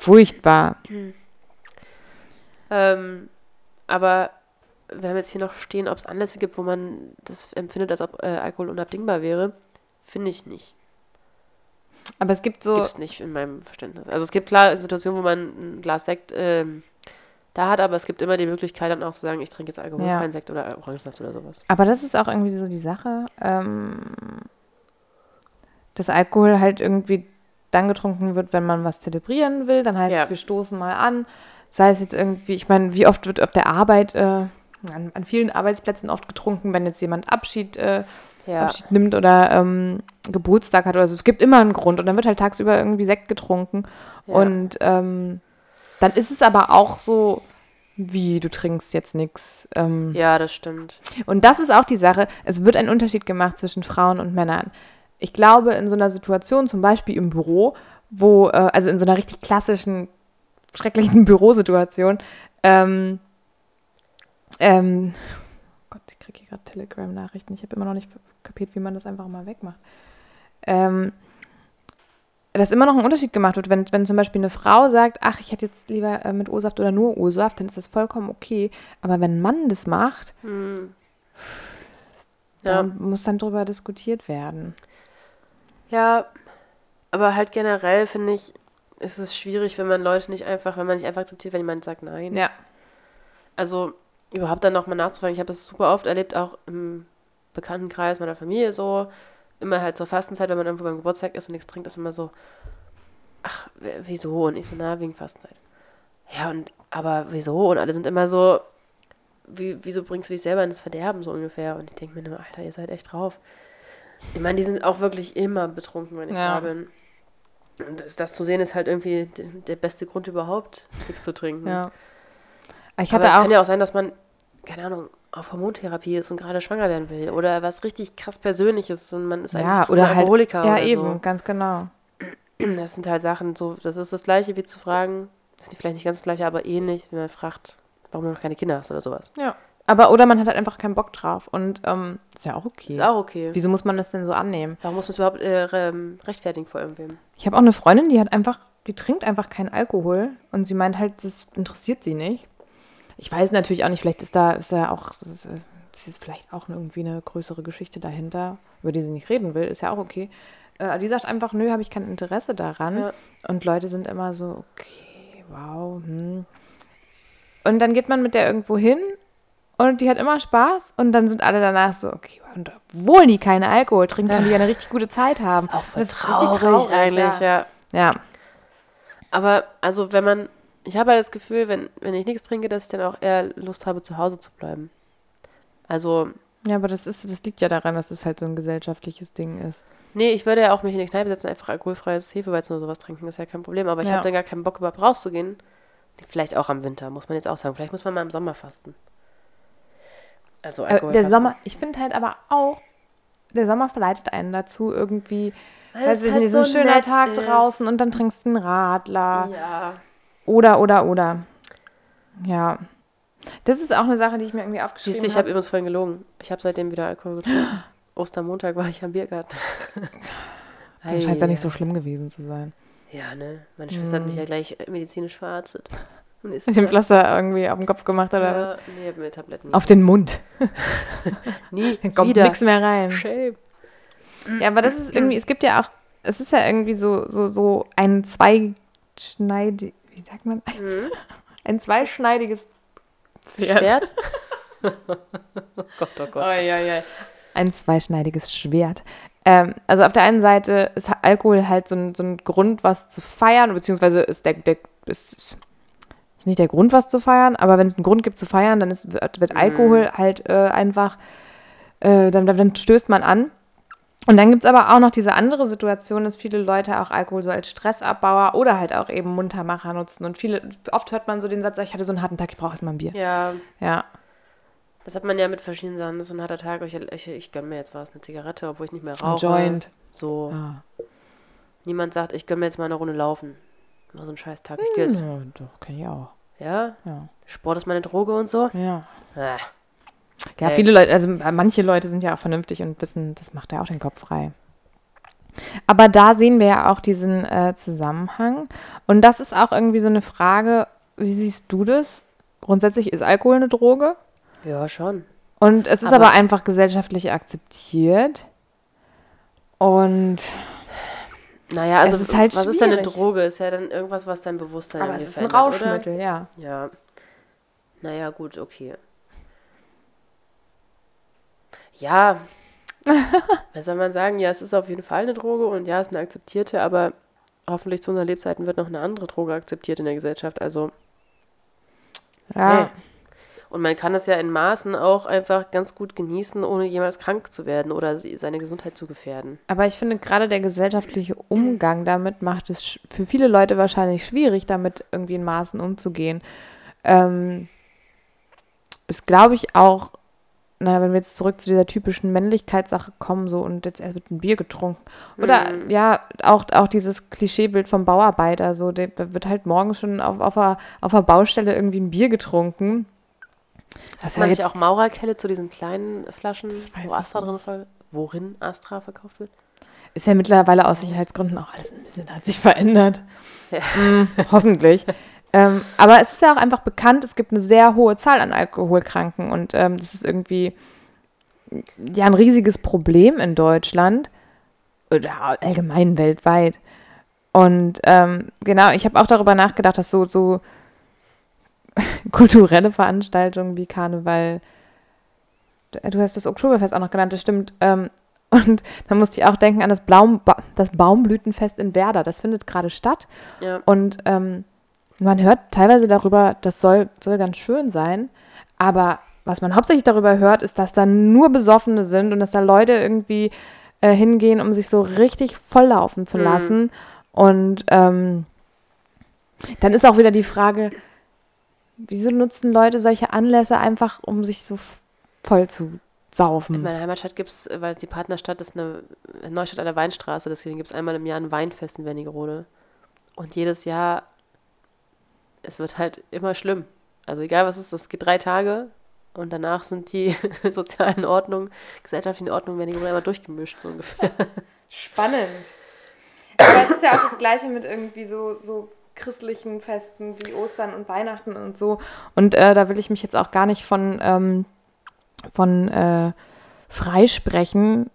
Furchtbar. Ähm, aber wir haben jetzt hier noch stehen, ob es Anlässe gibt, wo man das empfindet, als ob äh, Alkohol unabdingbar wäre. Finde ich nicht. Aber es gibt so. Gibt es nicht in meinem Verständnis. Also es gibt klar Situationen, wo man ein Glas Sekt ähm, da hat, aber es gibt immer die Möglichkeit dann auch zu sagen, ich trinke jetzt alkoholfreien Ja. Sekt oder Orangensaft oder sowas. Aber das ist auch irgendwie so die Sache, ähm, dass Alkohol halt irgendwie dann getrunken wird, wenn man was zelebrieren will. Dann heißt Ja. es, wir stoßen mal an. Sei es jetzt irgendwie, ich meine, wie oft wird auf der Arbeit, äh, an, an vielen Arbeitsplätzen oft getrunken, wenn jetzt jemand Abschied, äh, Ja. Abschied nimmt oder ähm, Geburtstag hat oder so. Es gibt immer einen Grund und dann wird halt tagsüber irgendwie Sekt getrunken. Ja. Und ähm, dann ist es aber auch so, wie du trinkst jetzt nichts. Ähm, ja, das stimmt. und das ist auch die Sache. Es wird ein Unterschied gemacht zwischen Frauen und Männern. Ich glaube, in so einer Situation, zum Beispiel im Büro, wo, äh, also in so einer richtig klassischen, schrecklichen Bürosituation, ähm, ähm, oh Gott, ich kriege hier gerade Telegram-Nachrichten. Ich habe immer noch nicht kapiert, wie man das einfach mal wegmacht. Ähm, dass immer noch ein Unterschied gemacht wird. Wenn, wenn zum Beispiel eine Frau sagt, ach, ich hätte jetzt lieber äh, mit O-Saft oder nur O-Saft, dann ist das vollkommen okay. Aber wenn ein Mann das macht, Hm. Ja. muss dann drüber diskutiert werden. Ja, aber halt generell finde ich, ist es schwierig, wenn man Leute nicht einfach, wenn man nicht einfach akzeptiert, wenn jemand sagt nein. Ja. Also überhaupt dann nochmal nachzufragen. Ich habe es super oft erlebt, auch im Bekanntenkreis meiner Familie so. Immer halt zur Fastenzeit, wenn man irgendwo beim Geburtstag ist und nichts trinkt, ist immer so, ach, wieso? Und ich so, na, wegen Fastenzeit. Ja, und aber wieso? Und alle sind immer so, wie, wieso bringst du dich selber ins Verderben so ungefähr? Und ich denke mir nur, Alter, ihr seid echt drauf. Ich meine, die sind auch wirklich immer betrunken, wenn ich Ja. da bin. Und das, das zu sehen ist halt irgendwie der beste Grund überhaupt, nichts zu trinken. Ja. Ich Aber hatte es auch. kann ja auch sein, dass man, keine Ahnung, auf Hormontherapie ist und gerade schwanger werden will. Oder was richtig krass Persönliches und man ist eigentlich ja, trockener oder halt. Alkoholiker Ja, oder eben, ganz genau. so. Das sind halt Sachen, so, das ist das gleiche wie zu fragen, das ist vielleicht nicht ganz das gleiche, aber ähnlich, wenn man fragt, warum du noch keine Kinder hast oder sowas. Ja. Aber, oder man hat halt einfach keinen Bock drauf. Und ähm, ist ja auch okay. Ist auch okay. Wieso muss man das denn so annehmen? Warum muss man es überhaupt äh, re- rechtfertigen vor irgendwem? Ich habe auch eine Freundin, die hat einfach, die trinkt einfach keinen Alkohol und sie meint halt, das interessiert sie nicht. Ich weiß natürlich auch nicht, vielleicht ist da, ist da auch, ist, äh, ist vielleicht auch irgendwie eine größere Geschichte dahinter, über die sie nicht reden will, ist ja auch okay. Äh, die sagt einfach, nö, habe ich kein Interesse daran. Ja. Und Leute sind immer so, okay, wow, hm. Und dann geht man mit der irgendwo hin und die hat immer Spaß und dann sind alle danach so, okay, und obwohl die keinen Alkohol trinken, kann die ja eine richtig gute Zeit haben. Auch voll Das ist traurig, eigentlich, ja. ja. Ja, Aber also wenn man, ich habe halt das Gefühl, wenn, wenn ich nichts trinke, dass ich dann auch eher Lust habe, zu Hause zu bleiben. Also, Ja, aber das ist, das liegt ja daran, dass es halt so ein gesellschaftliches Ding ist. nee, ich würde ja auch mich in die Kneipe setzen, einfach alkoholfreies Hefeweizen oder sowas trinken, das ist ja kein Problem. Aber ich Ja. habe dann gar keinen Bock, überhaupt rauszugehen. Vielleicht auch am Winter, muss man jetzt auch sagen. Vielleicht muss man mal im Sommer fasten. Also Alkohol der Sommer, ich finde halt aber auch, der Sommer verleitet einen dazu irgendwie, weiß ich nicht, so ein schöner Tag draußen und dann trinkst du einen Radler. Ja. Oder, oder, oder. Ja. Das ist auch eine Sache, die ich mir irgendwie aufgeschrieben Siehst du, ich habe habe. übrigens vorhin gelogen. Ich habe seitdem wieder Alkohol getrunken. Ostermontag war ich am Biergarten. Dann scheint es ja nicht so schlimm gewesen zu sein. Ja, ne? Meine Schwester hat mich ja gleich medizinisch verarztet. Und ist Mit dem Pflaster irgendwie auf den Kopf gemacht oder was? ja, nee, hab mir Tabletten. Auf den Mund. Nie Dann kommt nichts mehr rein. Shame. Ja, aber das ist irgendwie, es gibt ja auch, es ist ja irgendwie so, so, so ein zweischneidig, wie sagt man? Mhm. Ein zweischneidiges Schwert? oh Gott, oh Gott. Ein zweischneidiges Schwert. Ähm, also auf der einen Seite ist Alkohol halt so ein, so ein Grund, was zu feiern, beziehungsweise ist der, der ist, ist nicht der Grund, was zu feiern, aber wenn es einen Grund gibt zu feiern, dann ist, wird, wird Alkohol halt äh, einfach, äh, dann, dann stößt man an. Und dann gibt es aber auch noch diese andere Situation, dass viele Leute auch Alkohol so als Stressabbauer oder halt auch eben Muntermacher nutzen. Und viele, oft hört man so den Satz, ich hatte so einen harten Tag, ich brauche erstmal ein Bier. Ja, Ja. das hat man ja mit verschiedenen Sachen. Das ist so ein harter Tag. Ich, ich, ich gönne mir jetzt was, eine Zigarette, obwohl ich nicht mehr Ein rauche. Joint. So. Ah. Niemand sagt, ich gönne mir jetzt mal eine Runde laufen. War so ein scheiß Tag. Ich gehe jetzt. Ja, doch, kenne ich auch. Ja? Ja. Sport ist meine Droge und so? Ja. Ah. Ja, Okay. viele Leute, also äh, manche Leute sind ja auch vernünftig und wissen, das macht ja auch den Kopf frei. Aber da sehen wir ja auch diesen äh, Zusammenhang. Und das ist auch irgendwie so eine Frage, wie siehst du das? Grundsätzlich ist Alkohol eine Droge Ja, schon. und es ist Aber- aber, einfach gesellschaftlich akzeptiert. Und Naja, also Es ist halt was ist denn eine. Droge? Ist ja dann irgendwas, was dein Bewusstsein aber es ist ein Rauschmittel, ja. Oder? Ja. Naja, gut, okay. Ja. was soll man sagen? Ja, es ist auf jeden Fall eine Droge und ja, es ist eine akzeptierte, aber hoffentlich zu unseren Lebzeiten wird noch eine andere Droge akzeptiert in der Gesellschaft. Also, Ja, Nee. und man kann es ja in Maßen auch einfach ganz gut genießen, ohne jemals krank zu werden oder seine Gesundheit zu gefährden. aber ich finde gerade der gesellschaftliche Umgang damit macht es für viele Leute wahrscheinlich schwierig, damit irgendwie in Maßen umzugehen. Ähm, ist, glaube ich, auch, naja, wenn wir jetzt zurück zu dieser typischen Männlichkeitssache kommen, so und jetzt erst wird ein Bier getrunken. Oder Mhm. ja, auch, auch dieses Klischeebild vom Bauarbeiter, so, der wird halt morgens schon auf, auf, der, auf der Baustelle irgendwie ein Bier getrunken. Das ist ja jetzt, auch Maurerkelle zu diesen kleinen Flaschen, wo Astra drin worin Astra verkauft wird? ist ja mittlerweile aus Sicherheitsgründen auch alles ein bisschen hat sich verändert. Ja. Mm, hoffentlich. ähm, aber es ist ja auch einfach bekannt, es gibt eine sehr hohe Zahl an Alkoholkranken und ähm, das ist irgendwie ja ein riesiges Problem in Deutschland oder allgemein weltweit. Und ähm, genau, ich habe auch darüber nachgedacht, dass so, so kulturelle Veranstaltungen wie Karneval, du hast das Oktoberfest auch noch genannt, das stimmt. Ähm, und da musste ich auch denken an das, Blaum, das Baumblütenfest in Werder. Das findet gerade statt. Ja. Und ähm, man hört teilweise darüber, das soll, soll ganz schön sein. Aber was man hauptsächlich darüber hört, ist, dass da nur Besoffene sind und dass da Leute irgendwie äh, hingehen, um sich so richtig volllaufen zu Mhm. lassen. Und ähm, dann ist auch wieder die Frage, wieso nutzen Leute solche Anlässe einfach, um sich so voll zu In saufen? meiner Heimatstadt gibt es, weil die Partnerstadt ist eine Neustadt an der Weinstraße, deswegen gibt es einmal im Jahr ein Weinfest in Wernigerode. Und jedes Jahr, es wird halt immer schlimm. Also egal was ist, das geht drei Tage und danach sind die sozialen Ordnungen, gesellschaftlichen Ordnungen Wernigerode einmal durchgemischt, so ungefähr. Spannend. Aber es ist ja auch das Gleiche mit irgendwie so, so christlichen Festen wie Ostern und Weihnachten und so. Und äh, da will ich mich jetzt auch gar nicht von, ähm, von äh, freisprechen,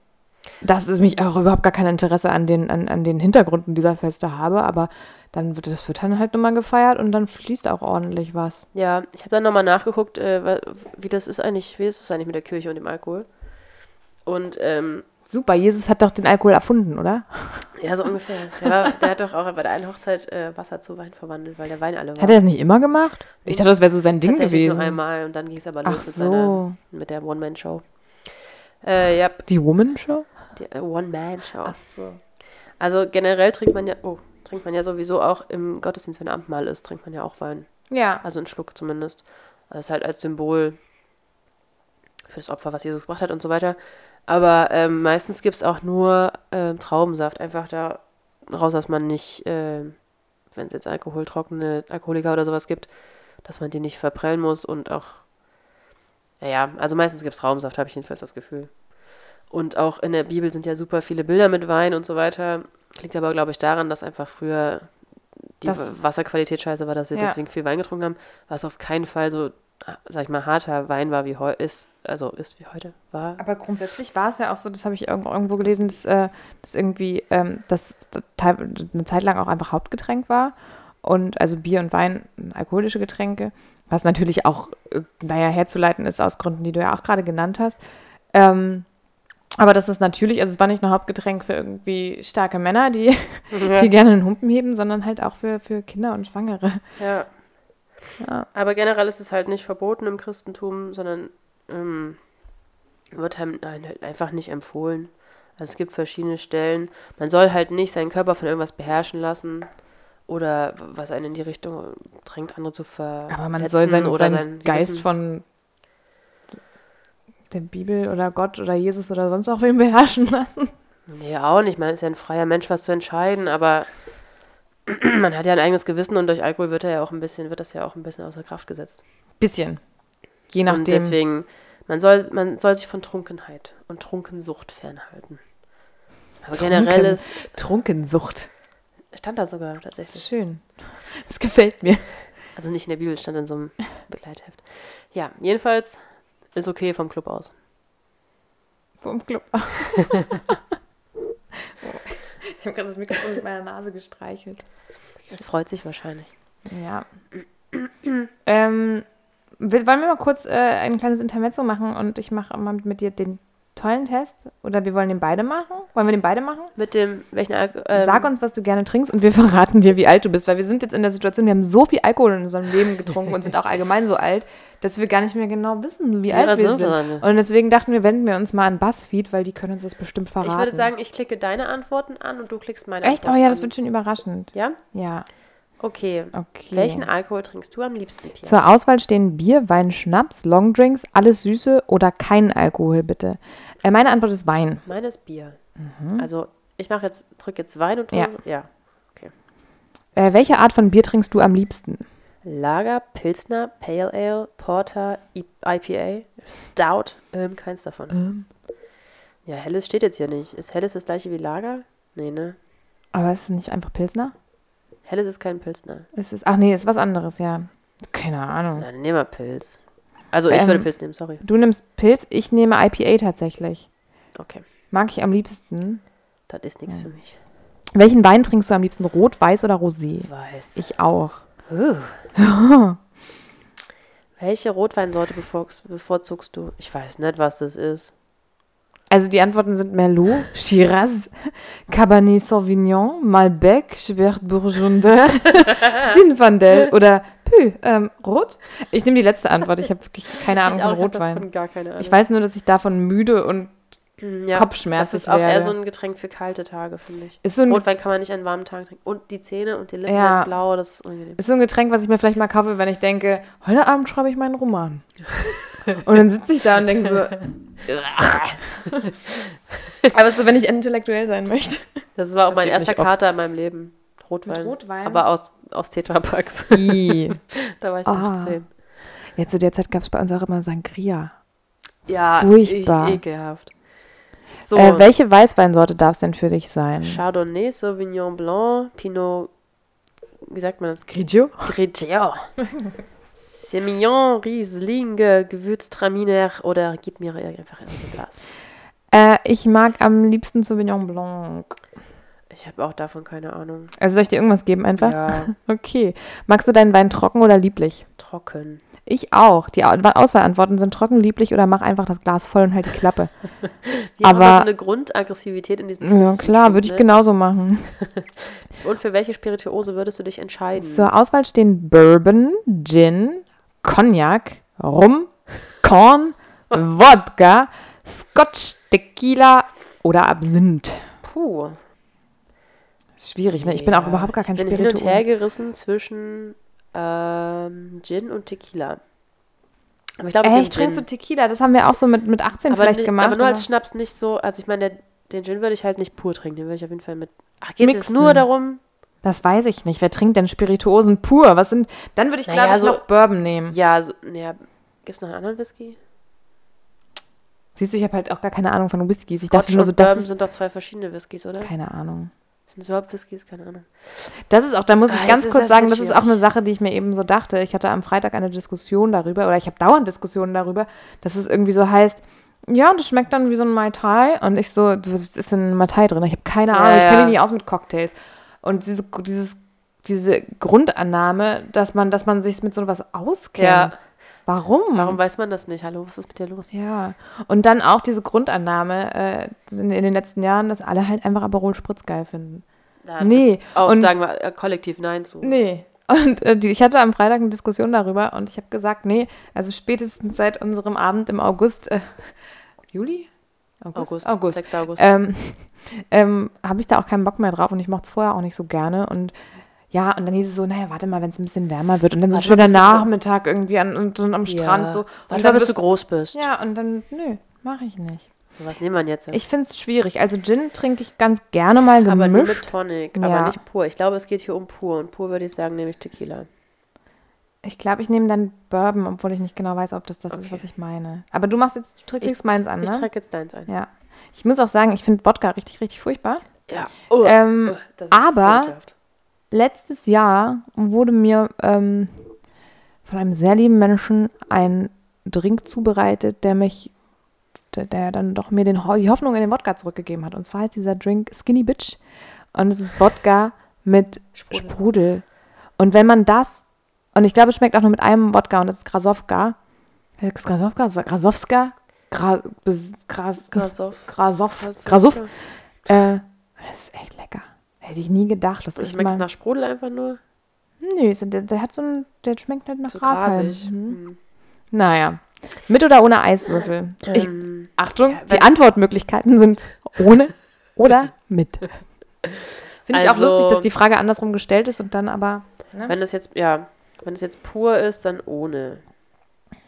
dass es mich auch überhaupt gar kein Interesse an den, an, an den Hintergründen dieser Feste habe, aber dann wird das wird dann halt nochmal gefeiert und dann fließt auch ordentlich was. Ja, ich habe dann nochmal nachgeguckt, äh, wie das ist eigentlich, wie ist es eigentlich mit der Kirche und dem Alkohol. Und ähm, Super, Jesus hat doch den Alkohol erfunden, oder? ja, so ungefähr. Der, der hat doch auch bei der einen Hochzeit äh, Wasser zu Wein verwandelt, weil der Wein alle war. Hat er das nicht immer gemacht? Ich dachte, das wäre so sein Ding gewesen. nur einmal und dann ging es aber los Ach mit, seiner, mit der One-Man-Show. Äh, ja, die Woman Show? die äh, One-Man-Show. so. Also generell trinkt man ja, oh, trinkt man ja sowieso auch im Gottesdienst, wenn Abendmahl ist, trinkt man ja auch Wein. Ja. Also einen Schluck zumindest. Das ist halt als Symbol für das Opfer, was Jesus gebracht hat und so weiter. Aber ähm, meistens gibt es auch nur ähm, Traubensaft. Einfach da raus, dass man nicht, ähm, wenn es jetzt alkoholtrockene Alkoholiker oder sowas gibt, dass man die nicht verprellen muss und auch, ja, ja, also meistens gibt es Traubensaft, habe ich jedenfalls das Gefühl. Und auch in der Bibel sind ja super viele Bilder mit Wein und so weiter. Liegt aber, glaube ich, daran, dass einfach früher die Das- Wasserqualität scheiße war, dass sie Ja. deswegen viel Wein getrunken haben, was auf keinen Fall so, sag ich mal, harter Wein war wie heute ist, also ist wie heute war. Aber grundsätzlich war es ja auch so, das habe ich irgendwo, gelesen, dass, äh, dass irgendwie ähm, das eine Zeit lang auch einfach Hauptgetränk war. Und also Bier und Wein, alkoholische Getränke, was natürlich auch, äh, naja, herzuleiten ist aus Gründen, die du ja auch gerade genannt hast. Ähm, aber das ist natürlich, also es war nicht nur Hauptgetränk für irgendwie starke Männer, die, die gerne einen Humpen heben, sondern halt auch für, für Kinder und Schwangere. Ja. Ja. Aber generell ist es halt nicht verboten im Christentum, sondern ähm, wird halt einfach nicht empfohlen. Also es gibt verschiedene Stellen. Man soll halt nicht seinen Körper von irgendwas beherrschen lassen oder was einen in die Richtung drängt, andere zu verletzen Aber man soll seinen, oder seinen sein Geist Gewissen- von der Bibel oder Gott oder Jesus oder sonst auch wem beherrschen lassen. Nee, auch nicht. Man ist ja ein freier Mensch, was zu entscheiden, aber man hat ja ein eigenes Gewissen und durch Alkohol wird er ja auch ein bisschen, wird das ja auch ein bisschen außer Kraft gesetzt. Bisschen. Je nachdem. Und deswegen, man soll, man soll sich von Trunkenheit und Trunkensucht fernhalten. Aber generell Trunken- ist, Trunkensucht. stand da sogar Das ist tatsächlich. schön. Das gefällt mir. Also nicht in der Bibel, stand in so einem Begleitheft. Ja, jedenfalls ist okay vom Club aus. Vom Club. ich habe gerade das Mikrofon mit meiner Nase gestreichelt. Es freut sich wahrscheinlich. Ja. ähm, wollen wir mal kurz äh, ein kleines Intermezzo machen und ich mache mal mit dir den tollen Test? Oder wir wollen den beide machen? Wollen wir den beide machen? Mit dem, welchen Alkohol? Ähm, Sag uns, was du gerne trinkst und wir verraten dir, wie alt du bist, weil wir sind jetzt in der Situation, wir haben so viel Alkohol in unserem Leben getrunken und sind auch allgemein so alt, dass wir gar nicht mehr genau wissen, wie alt wir sind. Und deswegen dachten wir, wenden wir uns mal an BuzzFeed, weil die können uns das bestimmt verraten. Ich würde sagen, ich klicke deine Antworten an und du klickst meine Echt? Oh Antworten ja, an. das wird schon überraschend. Ja? Ja, Okay. okay. Welchen Alkohol trinkst du am liebsten, Pia? Zur Auswahl stehen Bier, Wein, Schnaps, Longdrinks, alles Süße oder kein Alkohol, bitte. Äh, meine Antwort ist Wein. Meines Bier. Also, ich mache jetzt, drücke jetzt Wein und Mhm. Ja. trinke. Ja. Äh, welche Art von Bier trinkst du am liebsten? Lager, Pilsner, Pale Ale, Porter, IPA, Stout, ähm, keins davon. Ja, Helles steht jetzt hier nicht. Ist Helles das gleiche wie Lager? Nee, ne? Aber ist es nicht einfach Pilsner? Helles ist kein Pilsner. Es ist, ach nee, ist was anderes, ja. Keine Ahnung. Nein, nehmen wir Pilz. Also, ich Ähm, würde Pilz nehmen, sorry. Du nimmst Pilz, ich nehme IPA tatsächlich. Okay, Mag ich am liebsten. das ist nichts für mich. Welchen Wein trinkst du am liebsten? Rot, Weiß oder Rosé? Weiß. Ich auch. Uh. Welche Rotweinsorte bevorzugst, bevorzugst du? Ich weiß nicht, was das ist. Also die Antworten sind Merlot, Shiraz, Cabernet Sauvignon, Malbec, Schubert Burgunder, Zinfandel oder Pü, ähm, rot? Ich nehme die letzte Antwort. Ich habe wirklich keine Ahnung ich von auch, ich hab Rotwein. davon gar keine Ahnung. Ich weiß nur, dass ich davon müde und ja, Kopfschmerzen Das ist auch eher werde. so ein Getränk für kalte Tage, finde ich. ist so, ein, Rotwein kann man nicht an warmen Tagen trinken. Und die Zähne und die Lippen Ja. werden blau, das ist unangenehm. ist so ein Getränk, was ich mir vielleicht mal kaufe, wenn ich denke, heute Abend schreibe ich meinen Roman. und dann sitze ich da und denke so. Aber so, wenn ich intellektuell sein möchte. Das war auch Das mein erster. Kater in meinem Leben. Rotwein. Rotwein? Aber aus, aus Tetrapacks. I. da war ich Ah. 18. Ja, zu der Zeit gab es bei uns auch immer Sangria. Ja, Furchtbar. Ich, ekelhaft. So, Äh, welche Weißweinsorte darf es denn für dich sein? Chardonnay, Sauvignon Blanc, Pinot, wie sagt man das? Grigio? Grigio. Semillon, Riesling, Gewürztraminer oder gib mir einfach ein Glas. Äh, ich mag am liebsten Sauvignon Blanc. Ich habe auch davon keine Ahnung. Also soll ich dir irgendwas geben einfach? Ja, Okay. Magst du deinen Wein trocken oder lieblich? trocken. Ich auch. Die Au- Auswahlantworten sind trocken, lieblich oder mach einfach das Glas voll und halt die Klappe. Haben Aber- aber so eine Grundaggressivität in diesem Ja, klar, würde ich bestimmt, genauso machen. ne? Und für welche Spirituose würdest du dich entscheiden? Zur Auswahl stehen Bourbon, Gin, Cognac, Rum, Korn, Wodka, Scotch, Tequila oder Absinth. Puh. Schwierig, ne? Ich bin auch Ja, überhaupt gar kein Ich bin hin und her gerissen zwischen ähm, Gin und Tequila. Aber ich glaube, ich Echt, trinkst du. Tequila? Das haben wir auch so mit, mit 18 aber, vielleicht nicht, gemacht. aber nur als aber- Schnaps nicht so. Also ich meine, der- den Gin würde ich halt nicht pur trinken. Den würde ich auf jeden Fall mit. Ach, geht es nur darum? Das weiß ich nicht. Wer trinkt denn Spirituosen pur? Was sind. Dann würde ich, Naja, glaube ich, so- noch Bourbon nehmen. Ja, so, ja. Gibt es noch einen anderen Whisky? Siehst du, ich habe halt auch gar keine Ahnung von Whiskys. Ich Scotch dachte nur so, das Bourbon sind doch zwei verschiedene Whiskys, oder? Keine Ahnung. Sind das überhaupt Whiskys? Keine Ahnung. Das ist auch, da muss ich Ah, ganz kurz das sagen, das ist auch eine. Sache, die ich mir eben so dachte. Ich hatte am Freitag eine Diskussion darüber, oder ich habe dauernd Diskussionen darüber, dass es irgendwie so heißt, ja, das schmeckt dann wie so ein Mai Tai. Und ich so, was ist denn ein Mai Tai drin? Ich habe keine Ja, Ahnung, ich kenne ja. mich nicht aus mit Cocktails. Und diese, dieses, diese Grundannahme, dass man, dass man sich mit so was auskennt. Ja. Warum? Warum weiß man das nicht? Hallo, was ist mit dir los? Ja, und dann auch diese Grundannahme äh, in, in den letzten Jahren, dass alle halt einfach Aperol Spritz geil finden. Da, Nee, auch und- sagen wir äh, kollektiv Nein zu. Nee. Und äh, die, ich hatte am Freitag eine Diskussion darüber und ich habe gesagt, nee, also spätestens seit unserem Abend im August, äh, Juli? August. August. 6. August. Ähm, ähm, habe ich da auch keinen Bock mehr drauf und ich mochte es vorher auch nicht so gerne und ja, und dann hieß es so, naja, warte mal, wenn es ein bisschen wärmer wird und dann so ein Warte schöner bis du- Nachmittag irgendwie an, und, so am Strand so. Und Warte mal, bis du groß bist. Ja, und dann, nö, mache ich nicht. Was nehmen wir jetzt? Ich finde es schwierig. Also Gin trinke ich ganz gerne mal gemischt. aber nur mit Tonic, Ja. aber nicht pur. Ich glaube, es geht hier um pur. Und pur würde ich sagen, nehme ich Tequila. Ich glaube, ich nehme dann Bourbon, obwohl ich nicht genau weiß, ob das das ist, Okay. was ich meine. Aber du machst jetzt, du trägst meins an, Ich ne? trage jetzt deins ein. Ja. Ich muss auch sagen, ich finde Wodka richtig, richtig furchtbar. Ja. Oh, Ähm, das aber-. Letztes Jahr wurde mir ähm, von einem sehr lieben Menschen ein Drink zubereitet, der mich, der, der dann doch mir den, die Hoffnung in den Wodka zurückgegeben hat. Und zwar heißt dieser Drink Skinny Bitch. Und es ist Wodka mit Sprudel. Sprudel. Und wenn man das, und ich glaube, es schmeckt auch nur mit einem Wodka und das ist Grasowka. Äh, Bes- Gras, Grasov. Grasov, Grasov. Äh, das ist echt lecker. Hätte ich nie gedacht, dass ich Schmeckt es nach Sprudel einfach nur? Nö, der, der hat so ein, der schmeckt halt nach Gras. halt. grasig. Mhm. Hm. Naja. Mit oder ohne Eiswürfel? Ich, Ähm, Achtung, ja, die Antwortmöglichkeiten sind ohne oder mit. Finde ich auch Also- lustig, dass die Frage andersrum gestellt ist und dann aber. Ne? wenn es jetzt, ja, wenn es jetzt pur ist, dann ohne.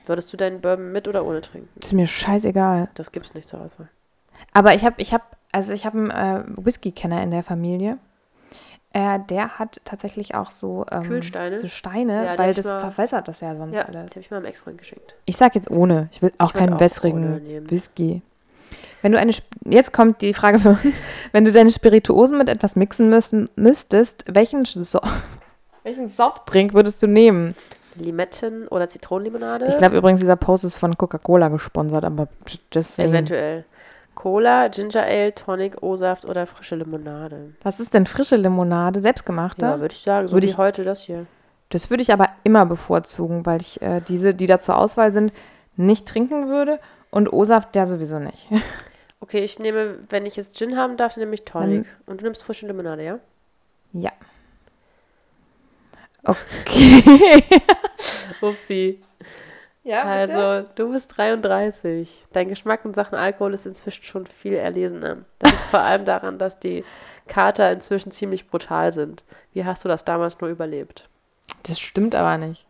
Würdest du deinen Bourbon mit oder ohne trinken? Ist mir scheißegal. Das gibt's nicht zur Auswahl. Aber ich habe, ich habe, also ich habe einen äh, Whisky-Kenner in der Familie. Äh, der hat tatsächlich auch so, ähm, Kühlsteine? so Steine, Ja, weil das mal- verwässert das ja sonst Ja, alles. die habe ich mal meinem Ex-Freund geschenkt. Ich sag jetzt ohne. Ich will auch Ich keinen auch wässrigen. Whisky. Wenn du eine, Sp- jetzt kommt die Frage für uns, wenn du deine Spirituosen mit etwas mixen müssen, müsstest, welchen, so welchen Softdrink würdest du nehmen? Limetten- oder Zitronenlimonade? Ich glaube übrigens, dieser Post ist von Coca-Cola gesponsert, aber just saying. Eventuell. Cola, Ginger Ale, Tonic, O-Saft oder frische Limonade. Was ist denn frische Limonade? Selbstgemachte? Ja, würde ich sagen. So Würde wie ich- heute das hier. Das würde ich aber immer bevorzugen, weil ich äh, diese, die da zur Auswahl sind, nicht trinken würde und O-Saft ja sowieso nicht. Okay, ich nehme, wenn ich jetzt Gin haben darf, dann nehme ich Tonic. Und du nimmst frische Limonade, ja? ja. Okay. Upsi. Ja, Also, du bist 33. Dein Geschmack in Sachen Alkohol ist inzwischen schon viel erlesener. Das liegt vor allem daran, dass die Kater inzwischen ziemlich brutal sind. Wie hast du das damals nur überlebt? Das stimmt aber nicht.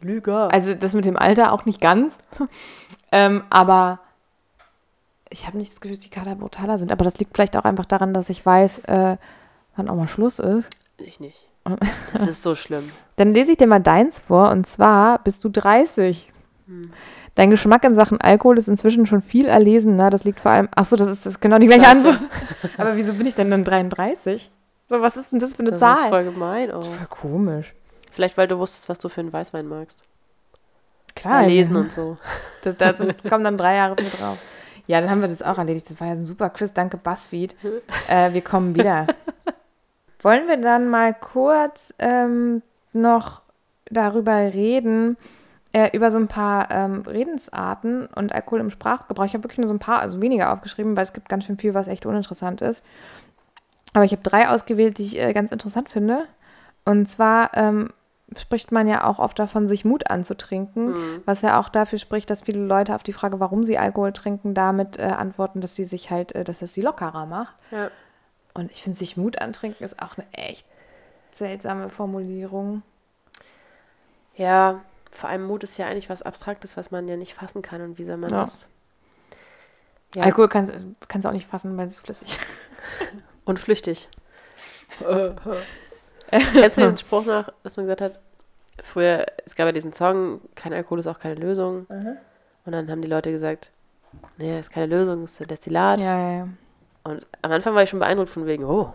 Lüger. Also das mit dem Alter auch nicht ganz. ähm, aber ich habe nicht das Gefühl, dass die Kater brutaler sind. Aber das liegt vielleicht auch einfach daran, dass ich weiß, äh, wann auch mal Schluss ist. ich nicht. Das ist so schlimm. Dann lese ich dir mal deins vor. Und zwar bist du 30. Dein Geschmack in Sachen Alkohol ist inzwischen schon viel erlesener. Das liegt vor allem. Ach so, das ist, das genau die gleiche. Antwort. Aber wieso bin ich denn dann 33? So, was ist denn das für eine Das Zahl? ist voll gemein. Oh. voll komisch. Vielleicht, weil du wusstest, was du für einen Weißwein magst. Klar. Lesen und so. Da, da sind, kommen dann drei Jahre mit drauf. Ja, dann haben wir das auch erledigt. Das war ja ein super Quiz. Danke, BuzzFeed. Äh, wir kommen wieder. Wollen wir dann mal kurz ähm, noch darüber reden, äh, über so ein paar ähm, Redensarten und Alkohol im Sprachgebrauch. Ich habe wirklich nur so ein paar, also weniger aufgeschrieben, weil es gibt ganz schön viel, was echt uninteressant ist. Aber ich habe drei ausgewählt, die ich äh, ganz interessant finde. Und zwar ähm, spricht man ja auch oft davon, sich Mut anzutrinken, Mhm. was ja auch dafür spricht, dass viele Leute auf die Frage, warum sie Alkohol trinken, damit äh, antworten, dass sie sich halt, äh, dass es sie lockerer macht. Ja. Und ich finde, sich Mut antrinken ist auch eine echt seltsame Formulierung. ja, vor allem Mut ist ja eigentlich was Abstraktes, was man ja nicht fassen kann. Und wie soll man Ja. das? Ja. Alkohol kannst, du auch nicht fassen, weil es ist flüssig. Und flüchtig. Kennst du diesen Spruch noch, dass man gesagt hat, früher, es gab ja diesen Song, kein Alkohol ist auch keine Lösung. Und dann haben die Leute gesagt, nee, ist keine Lösung, ist ein Destillat. Ja, ja, ja. Und am Anfang war ich schon beeindruckt von wegen, oh,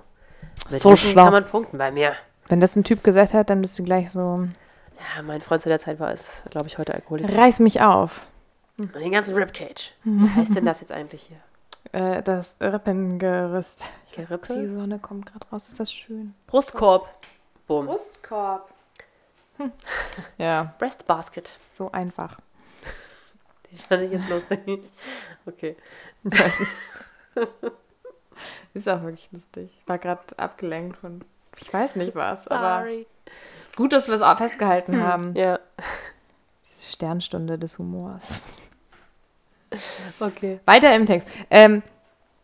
mit So Wissen schlau. kann man punkten bei mir. Wenn das ein Typ gesagt hat, dann bist du gleich so, Ja, mein Freund zu der Zeit war es, glaube ich, heute Alkoholiker. reiß mich auf. Und den ganzen Ribcage. Wie heißt denn das jetzt eigentlich hier? Äh, das Rippengerüst. Die Gerippe? Sonne kommt gerade raus, ist das schön. Brustkorb. Boom. Brustkorb. Ja, Breast Basket. so einfach. Die fand ich jetzt lustig. Okay. Ist auch wirklich lustig. Ich war gerade abgelenkt von, ich weiß nicht was, aber Sorry. gut, dass wir es auch festgehalten haben. Ja, Diese Sternstunde des Humors. okay. Weiter im Text. Ähm,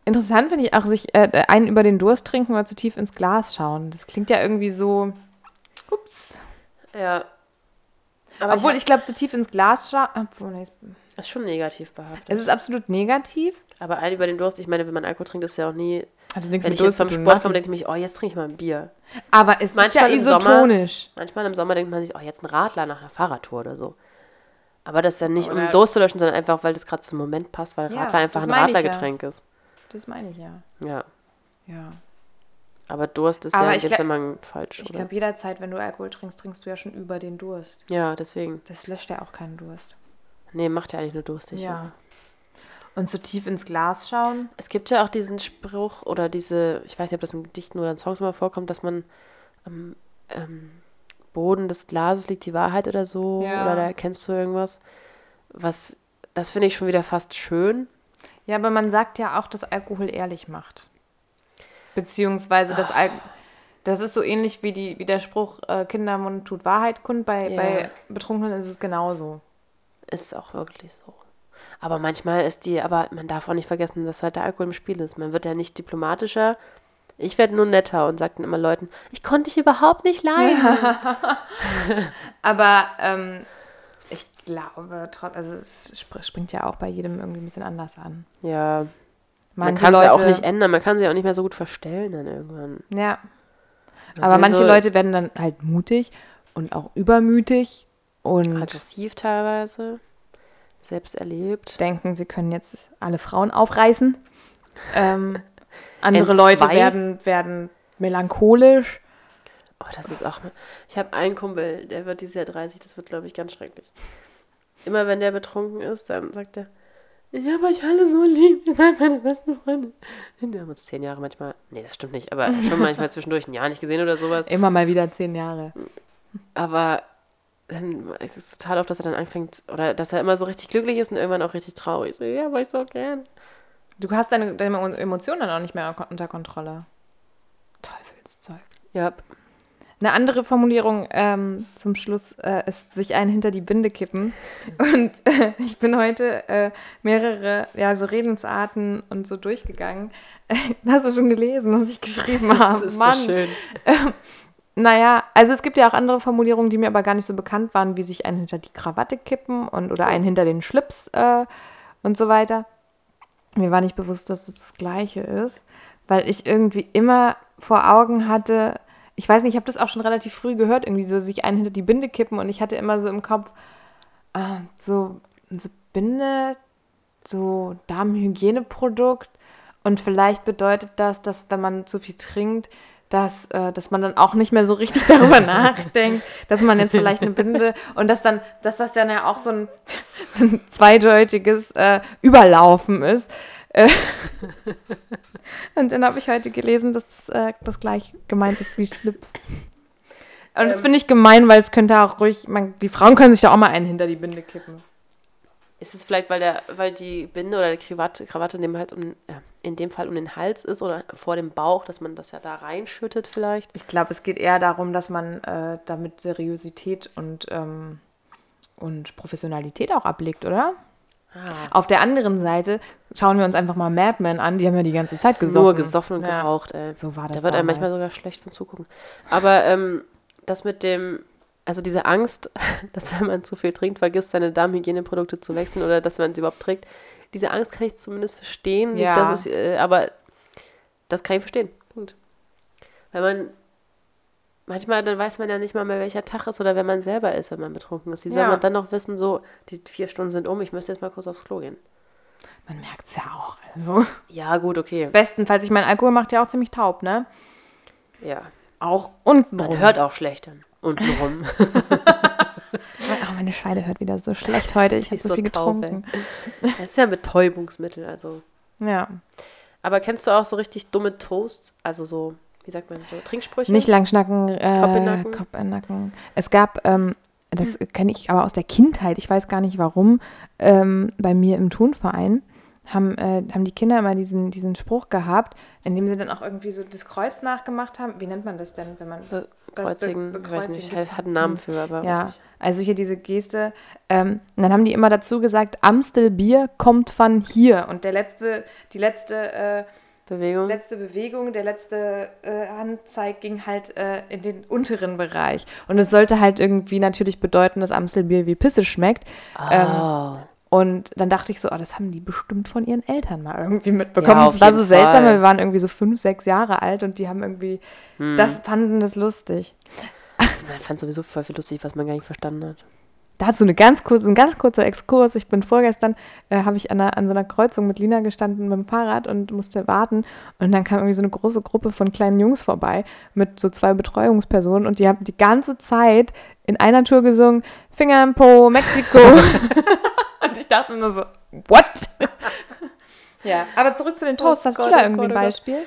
interessant finde ich auch, sich äh, einen über den Durst trinken oder zu tief ins Glas schauen. Das klingt ja irgendwie so. Ups. Ja. Aber Obwohl, ich, ich glaube, zu tief ins Glas schauen. Obwohl, nee, es- das ist schon negativ behaftet. es ist absolut negativ. Aber ein über den Durst, ich meine, wenn man Alkohol trinkt, ist ja auch nie. Hat nichts Wenn mit ich jetzt Durst zu vom. Sport komme, denke ich mich, oh, jetzt trinke ich mal ein Bier. Aber es Manchmal ist im ja Sommer- isotonisch. Manchmal im Sommer denkt man sich, oh, jetzt ein Radler nach einer Fahrradtour oder so. Aber das ist dann nicht, um Oder- den Durst zu löschen, sondern einfach, weil das gerade zum Moment passt, weil Ja, Radler einfach ein ich ja. Radlergetränk ist. Das meine ich ja. Ja. Ja. Aber Durst ist Aber ja glaub- Zusammenhang falsch, Ich glaube, jederzeit, wenn du Alkohol trinkst, trinkst du ja schon über den Durst. Ja, deswegen. Das löscht ja auch keinen Durst. Nee, macht ja eigentlich nur durstig. ne? Und zu tief ins Glas schauen. Es gibt ja auch diesen Spruch oder diese, ich weiß nicht, ob das in Gedichten oder in Songs immer vorkommt, dass man am ähm, Boden des Glases liegt die Wahrheit oder so. Ja. Oder da erkennst du irgendwas. Was, das finde ich schon wieder fast schön. Ja, aber man sagt ja auch, dass Alkohol ehrlich macht. Beziehungsweise, dass Al das ist so ähnlich wie, die, wie der Spruch, äh, Kindermund tut Wahrheit kund. Bei, Ja. bei Betrunkenen ist es genauso. Ist auch wirklich so. Aber manchmal ist die, aber man darf auch nicht vergessen, dass halt der Alkohol im Spiel ist. Man wird ja nicht diplomatischer. Ich werde nur netter und sage dann immer Leuten, ich konnte dich überhaupt nicht leiden. Aber ähm, ich glaube, trotz, also es sp springt ja auch bei jedem irgendwie ein bisschen anders an. Ja, man Manche kann sie Leute, auch nicht ändern. Man kann sie auch nicht mehr so gut verstellen dann irgendwann. Ja, Man aber manche so Leute werden dann halt mutig und auch übermütig und aggressiv teilweise, selbst erlebt. denken, sie können jetzt alle Frauen aufreißen. Ähm, andere. Leute werden, werden melancholisch. Oh, das ist auch. Ich habe einen Kumpel, der wird dieses Jahr 30, das wird, glaube ich, ganz schrecklich. Immer wenn der betrunken ist, dann sagt er, ich habe euch alle so lieb, ihr seid meine besten Freunde. Wir haben uns zehn Jahre manchmal, nee, das stimmt nicht, aber schon manchmal zwischendurch ein Jahr nicht gesehen oder sowas. Immer mal wieder zehn Jahre. Aber dann ist es total oft, dass er dann anfängt, oder dass er immer so richtig glücklich ist und irgendwann auch richtig traurig. So, ja, war ich so gern. Du hast deine, deine Emotionen dann auch nicht mehr unter Kontrolle. Teufelszeug. Ja, Eine andere Formulierung ähm, zum Schluss äh, ist sich einen hinter die Binde kippen. Und äh, ich bin heute äh, mehrere ja, so Redensarten und so durchgegangen. hast du schon gelesen, was ich geschrieben habe? Das ist Mann. so schön. Ähm, naja, also es gibt ja auch andere Formulierungen, die mir aber gar nicht so bekannt waren, wie sich einen hinter die Krawatte kippen und oder einen hinter den Schlips äh, und so weiter. Mir war nicht bewusst, dass das das Gleiche ist, weil ich irgendwie immer vor Augen hatte, ich weiß nicht, ich habe das auch schon relativ früh gehört, irgendwie so sich einen hinter die Binde kippen und ich hatte immer so im Kopf äh, so, so Binde, so Damenhygieneprodukt und vielleicht bedeutet das, dass wenn man zu viel trinkt, dass, äh, dass man dann auch nicht mehr so richtig darüber nachdenkt, dass man jetzt vielleicht eine Binde und dass dann, dass das dann ja auch so ein, so ein zweideutiges äh, Überlaufen ist. Äh, und dann habe ich heute gelesen, dass das, äh, das gleich gemeint ist wie Schlips. Und das Ähm. finde ich gemein, weil es könnte auch ruhig, man, die Frauen können sich da auch mal einen hinter die Binde kippen. Ist es vielleicht, weil, der, weil die Binde oder die Krawatte, Krawatte dem, halt um, ja, in dem Fall um den Hals ist oder vor dem Bauch, dass man das ja da reinschüttet vielleicht? Ich glaube, es geht eher darum, dass man äh, damit Seriosität und, ähm, und Professionalität auch ablegt, oder? Ah, Auf der anderen Seite schauen wir uns einfach mal Mad Men an, die haben ja die ganze Zeit gesoffen. nur gesoffen und Ja. geraucht, ey. So war das Da wird einem manchmal sogar schlecht von zugucken. Aber ähm, das mit dem, also diese Angst, dass wenn man zu viel trinkt, vergisst, seine Darmhygieneprodukte zu wechseln oder dass man sie überhaupt trägt, diese Angst kann ich zumindest verstehen. Nicht, Ja. dass es, äh, aber das kann ich verstehen. Punkt. Weil man manchmal, dann weiß man ja nicht mal mehr, welcher Tag ist oder wer man selber ist, wenn man betrunken ist. Wie soll Ja. man dann noch wissen, so, die vier Stunden sind um, ich müsste jetzt mal kurz aufs Klo gehen? Man merkt es ja auch. Also. Ja, gut, okay. Bestenfalls, ich meine, Alkohol macht ja auch ziemlich taub, ne? Ja. Auch unten Man hört auch schlecht dann. Untenrum. Oh, meine Scheide hört wieder so schlecht heute. Ich habe so so viel taub, getrunken. Das ist ja ein Betäubungsmittel, also. ja. Aber kennst du auch so richtig dumme Toasts? Also so, wie sagt man, so Trinksprüche? Nicht langschnacken, äh, Kopf in Nacken? Kopf in Nacken. Es gab, ähm, das kenne ich aber aus der Kindheit, ich weiß gar nicht warum, ähm, bei mir im Turnverein haben, äh, haben die Kinder immer diesen, diesen Spruch gehabt, in dem sie dann auch irgendwie so das Kreuz nachgemacht haben. Wie nennt man das denn, wenn man Kreuzigen, Be- ich weiß nicht, hat, einen Namen für, aber Ja, also hier diese Geste. Ähm, und dann haben die immer dazu gesagt, Amstelbier kommt von hier. Und der letzte, die letzte, äh, Bewegung. letzte Bewegung, der letzte äh, Handzeig ging halt äh, in den unteren Bereich. Und es sollte halt irgendwie natürlich bedeuten, dass Amstelbier wie Pisse schmeckt. oh. Und dann dachte ich so, oh, das haben die bestimmt von ihren Eltern mal irgendwie mitbekommen. Ja, das war so seltsam, weil wir waren irgendwie so fünf, sechs Jahre alt und die haben irgendwie, Hm. das fanden das lustig. Man fand sowieso voll viel lustig, was man gar nicht verstanden hat. Dazu eine ganz kurze, ein ganz kurzer Exkurs. Ich bin vorgestern, äh, habe ich an, einer, an so einer Kreuzung mit Lina gestanden mit dem Fahrrad und musste warten. Und dann kam irgendwie so eine große Gruppe von kleinen Jungs vorbei mit so zwei Betreuungspersonen und die haben die ganze Zeit in einer Tour gesungen, Finger im Po, Mexiko. und ich dachte nur so, what? ja, aber zurück zu den Toasts. Hast Gott, du da oh irgendwie ein oh Gott. Beispiel?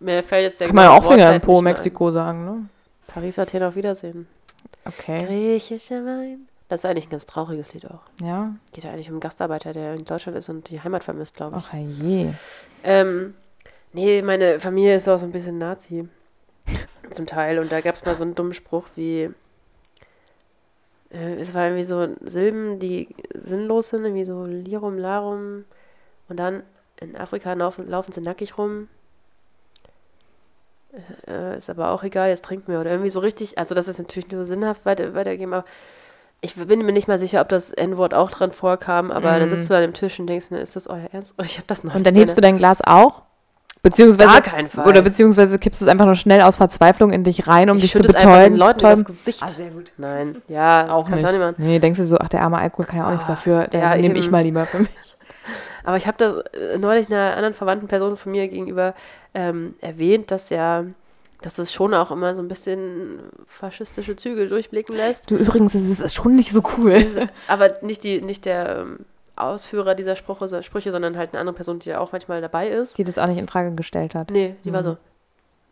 Mir fällt jetzt der Kann man ja auch Finger im Wortlaut Po. Mexiko sagen, ne? Paris, Athen, auf Wiedersehen. Okay, Griechischer Wein. Das ist eigentlich ein ganz trauriges Lied auch. ja. Geht ja eigentlich um einen Gastarbeiter, der in Deutschland ist und die Heimat vermisst, glaube ich. Ach je. Ähm, nee, meine Familie ist auch so ein bisschen Nazi. Zum Teil. Und da gab es mal so einen dummen Spruch wie. Äh, es war irgendwie so Silben, die sinnlos sind, irgendwie so Lirum, Larum. Und dann in Afrika laufen, laufen sie nackig rum. Äh, ist aber auch egal, jetzt trinken wir. Oder irgendwie so richtig. Also, das ist natürlich nur sinnhaft weiter, weitergeben, aber. Ich bin mir nicht mal sicher, ob das N-Wort auch dran vorkam, aber dann sitzt du an dem Tisch und denkst, ne, ist das euer Ernst? Und ich habe das noch Und dann hebst du dein Glas auch? Beziehungsweise, Gar keinen Fall. Oder beziehungsweise kippst du es einfach nur schnell aus Verzweiflung in dich rein, um ich dich zu den betäuben. Leuten betäuben. übers Gesicht. Ah, sehr gut. Nein, ja, das Auch nicht. auch nicht. Nee, denkst du so, ach, der arme Alkohol kann ja auch nichts Ah, dafür. Dann ja, nehme ich mal lieber für mich. Aber ich habe das äh, neulich einer anderen verwandten Person von mir gegenüber ähm, erwähnt, dass ja, dass es schon auch immer so ein bisschen faschistische Züge durchblicken lässt. Du, übrigens, es ist schon nicht so cool. Aber nicht, die, nicht der ähm, Ausführer dieser Sprüche, Sprüche, sondern halt eine andere Person, die ja auch manchmal dabei ist. Die das auch nicht in Frage gestellt hat. Nee, die war Mhm. so,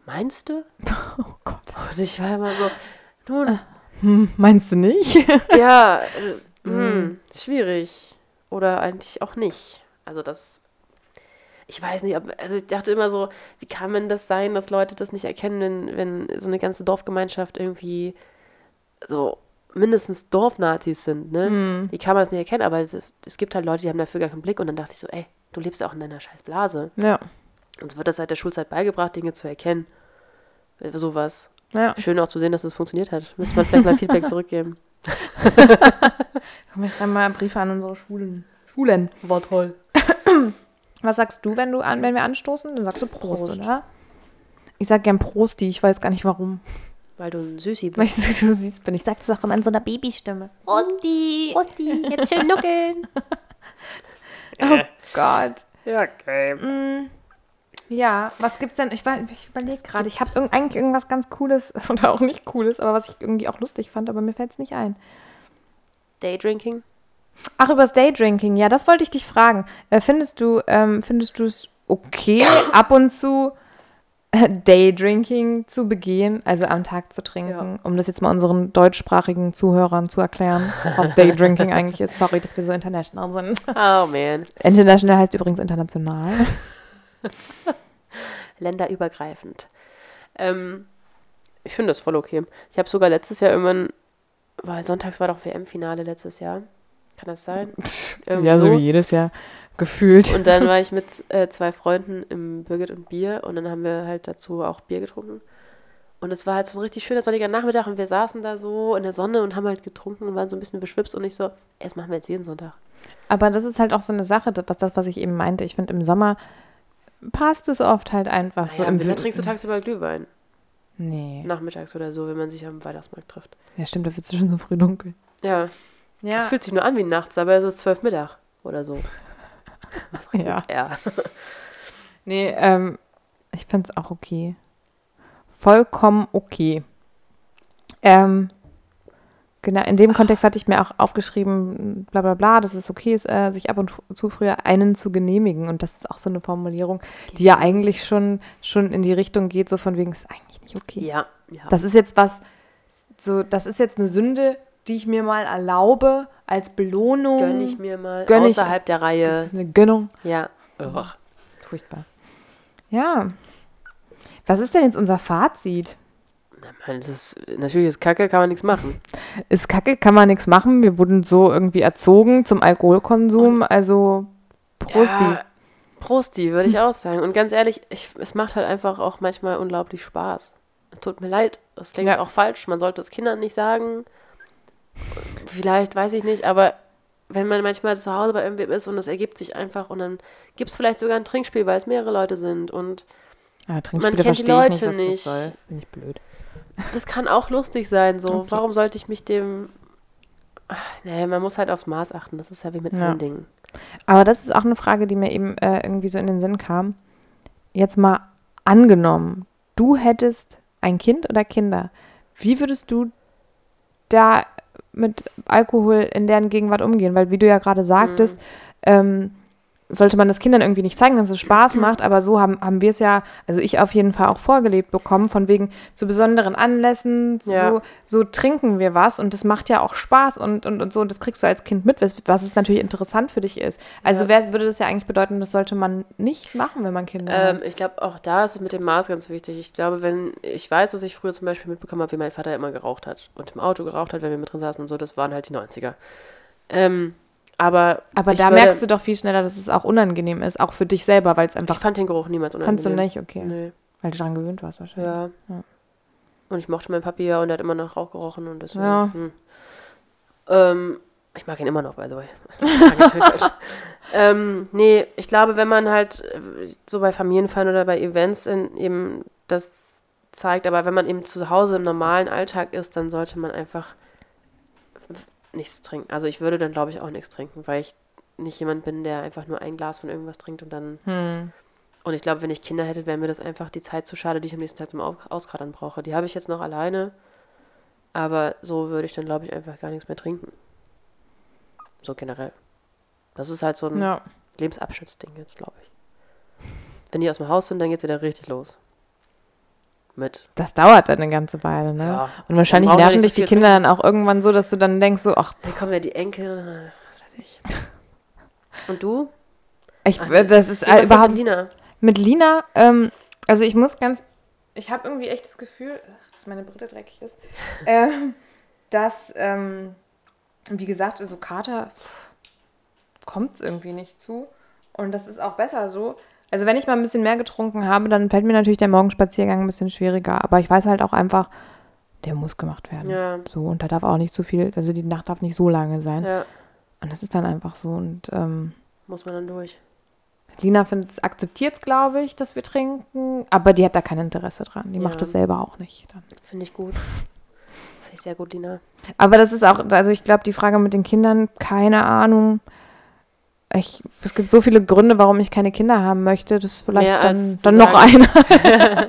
meinst du? Oh Gott. Und ich war immer so, nun, Hm, meinst du nicht? Ja, äh, Mhm. hm, schwierig. Oder eigentlich auch nicht. Also das. ich weiß nicht, ob, also ich dachte immer so, wie kann man das sein, dass Leute das nicht erkennen, wenn, wenn so eine ganze Dorfgemeinschaft irgendwie so mindestens Dorfnazis sind, ne? Hm. Wie kann man das nicht erkennen? Aber es, ist, es gibt halt Leute, die haben dafür gar keinen Blick und dann dachte ich so, ey, du lebst auch in deiner scheiß Blase. Ja. Uns wird das seit der Schulzeit beigebracht, Dinge zu erkennen. Äh, Sowas. Ja. Schön auch zu sehen, dass es funktioniert hat. Müsste man vielleicht mal Feedback zurückgeben. Komm, ich schreibe mal Briefe an unsere Schulen. Schulen. War toll. Was sagst du, wenn du an, wenn wir anstoßen? Dann sagst du Prost, Prost. oder? Ich sag gern Prosti, ich weiß gar nicht warum. Weil du ein Süßi Weil bist. ich so süß bin. Ich sag das auch immer in so einer Babystimme. Prosti! Prosti, jetzt schön nuckeln. Oh Gott. Ja, okay. Mm, ja, was gibt's denn? Ich, ich überlege gerade, ich habe irg eigentlich irgendwas ganz Cooles oder auch nicht Cooles, aber was ich irgendwie auch lustig fand, aber mir fällt es nicht ein. Daydrinking? Ach, übers Daydrinking, ja, das wollte ich dich fragen. Äh, findest du, ähm, findest du es okay, ab und zu Daydrinking zu begehen, also am Tag zu trinken, um das jetzt mal unseren deutschsprachigen Zuhörern zu erklären, was Daydrinking eigentlich ist. Sorry, dass wir so international sind. Oh man. International heißt übrigens international. Länderübergreifend. Ähm, ich finde das voll okay. Ich habe sogar letztes Jahr irgendwann, weil sonntags war doch WM-Finale letztes Jahr. Kann das sein? Irgendwie ja, so so. wie jedes Jahr gefühlt. Und dann war ich mit äh, zwei Freunden im Birgit und Bier und dann haben wir halt dazu auch Bier getrunken. Und es war halt so ein richtig schöner sonniger Nachmittag und wir saßen da so in der Sonne und haben halt getrunken und waren so ein bisschen beschwipst und ich so, das machen wir jetzt jeden Sonntag. Aber das ist halt auch so eine Sache, das, was, das, was ich eben meinte. Ich finde, im Sommer passt es oft halt einfach so. Naja, Im Winter Win- trinkst du tagsüber Glühwein. Nee. Nachmittags oder so, wenn man sich am Weihnachtsmarkt trifft. Ja, stimmt, da wird es schon so früh dunkel. Ja, Ja. es fühlt sich nur an wie nachts, aber es ist zwölf Mittag oder so. Was Ja. Ja. Nee, ähm, ich finde es auch okay. Vollkommen okay. Ähm, genau, in dem Kontext hatte ich mir auch aufgeschrieben, bla bla bla, dass es okay ist, äh, sich ab und zu früher einen zu genehmigen. Und das ist auch so eine Formulierung, die ja eigentlich schon, schon in die Richtung geht, so von wegen, ist eigentlich nicht okay. Ja, ja. Das ist jetzt was, so, das ist jetzt eine Sünde, die ich mir mal erlaube als Belohnung. Gönn ich mir mal Gönn ich- außerhalb der Das Reihe. ist eine Gönnung. Ja. Ugh. Furchtbar. Ja. Was ist denn jetzt unser Fazit? Mann, das ist, natürlich ist Kacke, kann man nichts machen. Ist kacke, kann man nichts machen. Wir wurden so irgendwie erzogen zum Alkoholkonsum. Also, Prosti. Ja, Prosti, würde ich auch sagen. Und ganz ehrlich, ich, es macht halt einfach auch manchmal unglaublich Spaß. Es tut mir leid, das klingt Ja. auch falsch. Man sollte es Kindern nicht sagen. Vielleicht, weiß ich nicht, aber wenn man manchmal zu Hause bei irgendwem ist und das ergibt sich einfach und dann gibt es vielleicht sogar ein Trinkspiel, weil es mehrere Leute sind und Ja, Man Trinkspiele kennt die nicht, Leute was nicht. das ich blöd. das kann auch lustig sein. So, Okay. warum sollte ich mich dem. Ach, nee, man muss halt aufs Maß achten. Das ist ja wie mit Ja. allen Dingen. Aber das ist auch eine Frage, die mir eben äh, irgendwie so in den Sinn kam. Jetzt mal angenommen, du hättest ein Kind oder Kinder. Wie würdest du da mit Alkohol in deren Gegenwart umgehen? Weil, wie du ja gerade sagtest, ähm, sollte man das Kindern irgendwie nicht zeigen, dass es Spaß macht, aber so haben, haben wir es ja, also ich auf jeden Fall auch vorgelebt bekommen, von wegen zu besonderen Anlässen, Ja. so, so trinken wir was und das macht ja auch Spaß und, und, und so und das kriegst du als Kind mit, was, was es natürlich interessant für dich ist. Also Ja. wär, würde das ja eigentlich bedeuten, das sollte man nicht machen, wenn man Kinder Ähm, hat. ich glaube, auch da ist es mit dem Maß ganz wichtig. Ich glaube, wenn ich weiß, dass ich früher zum Beispiel mitbekommen habe, wie mein Vater immer geraucht hat und im Auto geraucht hat, wenn wir mit drin saßen und so, das waren halt die 90er. Ähm, aber Aber ich da würde- merkst du doch viel schneller, dass es auch unangenehm ist, auch für dich selber, weil es ich einfach, fand den Geruch niemals unangenehm. kannst du nicht, okay, Nee, weil du daran gewöhnt warst wahrscheinlich. ja. Ja. Und ich mochte meinen Papi ja und er hat immer nach Rauch gerochen und deswegen. Ja. Hm. Ähm, ich mag ihn immer noch, by the way. Ähm, nee, ich glaube, wenn man halt äh, so bei Familienfeiern oder bei Events in, eben das zeigt, aber wenn man eben zu Hause im normalen Alltag ist, dann sollte man einfach nichts trinken. Also ich würde dann, glaube ich, auch nichts trinken, weil ich nicht jemand bin, der einfach nur ein Glas von irgendwas trinkt und dann. Hm. Und ich glaube, wenn ich Kinder hätte, wäre mir das einfach die Zeit zu schade, die ich am nächsten Tag zum Au- Auskadern brauche. Die habe ich jetzt noch alleine, aber so würde ich dann, glaube ich, einfach gar nichts mehr trinken. So generell. Das ist halt so ein Ja. Lebensabschnittsding jetzt, glaube ich. Wenn die aus dem Haus sind, dann geht es wieder richtig los. Mit. Das dauert dann eine ganze Weile, ne? Ja. Und wahrscheinlich wir nerven so dich die Kinder dann auch irgendwann so, dass du dann denkst so, ach, Dann kommen ja die Enkel, was weiß ich. Und du? Ich, Ach, äh, das ist äh, überhaupt mit Lina. mit Lina. Ähm, also ich muss ganz, ich habe irgendwie echt das Gefühl, dass meine Brille dreckig ist, ähm, dass, ähm, wie gesagt, so Kater kommt es irgendwie nicht zu. Und das ist auch besser so. Also wenn ich mal ein bisschen mehr getrunken habe, dann fällt mir natürlich der Morgenspaziergang ein bisschen schwieriger. Aber ich weiß halt auch einfach, der muss gemacht werden. Ja. So, und da darf auch nicht so viel, also die Nacht darf nicht so lange sein. Ja, Und das ist dann einfach so. Und ähm, muss man dann durch. Lina akzeptiert es, glaube ich, dass wir trinken, aber die hat da kein Interesse dran. Die Ja. macht das selber auch nicht. Finde ich gut. Finde ich sehr gut, Lina. Aber das ist auch, also ich glaube, die Frage mit den Kindern, keine Ahnung. Ich, es gibt so viele Gründe, warum ich keine Kinder haben möchte. Das ist vielleicht Mehr dann, dann noch einer.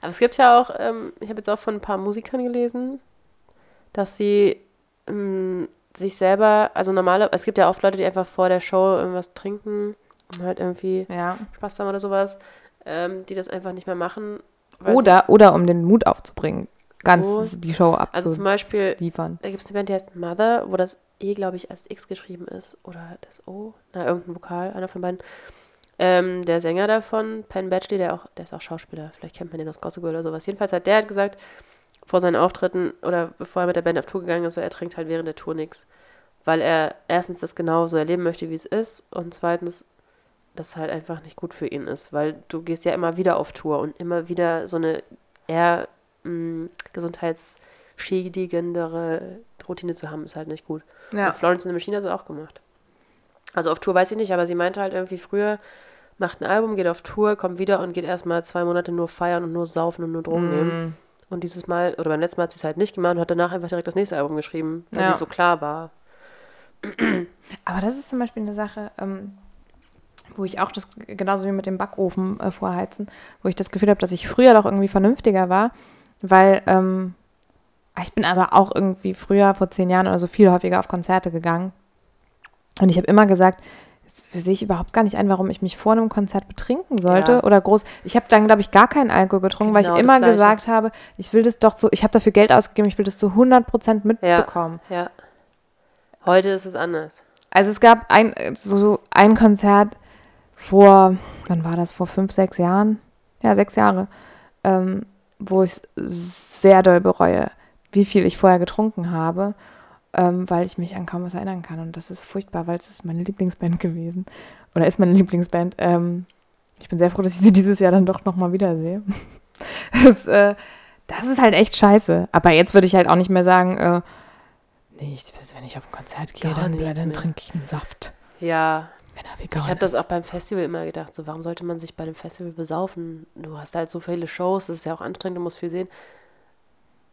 Aber es gibt ja auch, ähm, ich habe jetzt auch von ein paar Musikern gelesen, dass sie ähm, sich selber, also normale, es gibt ja oft Leute, die einfach vor der Show irgendwas trinken, um halt irgendwie Ja. Spaß haben oder sowas, ähm, die das einfach nicht mehr machen. Oder, oder um den Mut aufzubringen, ganz So. die Show sie, also zum abzuliefern. Beispiel, da gibt es eine Band, die heißt Mother, wo das E, glaube ich, als X geschrieben ist. Oder das O. Na, irgendein Vokal, einer von beiden. Ähm, der Sänger davon, Penn Badgley, der auch, der ist auch Schauspieler, vielleicht kennt man den aus Gossip Girl oder sowas. Jedenfalls hat der hat gesagt, vor seinen Auftritten oder bevor er mit der Band auf Tour gegangen ist, er trinkt halt während der Tour nichts. Weil er erstens das genauso erleben möchte, wie es ist und zweitens, das halt einfach nicht gut für ihn ist, weil du gehst ja immer wieder auf Tour und immer wieder so eine eher mh, gesundheitsschädigendere Routine zu haben, ist halt nicht gut. Ja. Und Florence in the Machine hat es auch gemacht. Also auf Tour weiß ich nicht, aber sie meinte halt irgendwie früher, macht ein Album, geht auf Tour, kommt wieder und geht erstmal zwei Monate nur feiern und nur saufen und nur Drogen nehmen. Mm. Und dieses Mal, oder beim letzten Mal hat sie es halt nicht gemacht und hat danach einfach direkt das nächste Album geschrieben, weil Ja. sie so klar war. Aber das ist zum Beispiel eine Sache, ähm, wo ich auch das, genauso wie mit dem Backofen äh, vorheizen, wo ich das Gefühl habe, dass ich früher doch irgendwie vernünftiger war, weil ähm, ich bin aber auch irgendwie früher, vor zehn Jahren oder so, viel häufiger auf Konzerte gegangen. Und ich habe immer gesagt, sehe ich überhaupt gar nicht ein, warum ich mich vor einem Konzert betrinken sollte Ja. oder groß. Ich habe dann, glaube ich, gar keinen Alkohol getrunken, weil Genau ich das immer gesagt habe, ich will das doch so, ich habe dafür Geld ausgegeben, ich will das zu 100% mitbekommen. Ja. Heute ist es anders. Also es gab ein, so, so ein Konzert vor, wann war das, vor fünf, sechs Jahren? Ja, sechs Jahre, ähm, wo ich sehr doll bereue, wie viel ich vorher getrunken habe, ähm, weil ich mich an kaum was erinnern kann. Und das ist furchtbar, weil es ist meine Lieblingsband gewesen. Oder ist meine Lieblingsband. Ähm, ich bin sehr froh, dass ich sie dieses Jahr dann doch nochmal wiedersehe. das, äh, das ist halt echt scheiße. Aber jetzt würde ich halt auch nicht mehr sagen, äh, nee, ich, wenn ich auf ein Konzert gehe, Gar dann, dann trinke ich einen Saft. Ja, ich habe das auch beim Festival immer gedacht, so warum sollte man sich bei dem Festival besaufen? Du hast halt so viele Shows, das ist ja auch anstrengend, du musst viel sehen.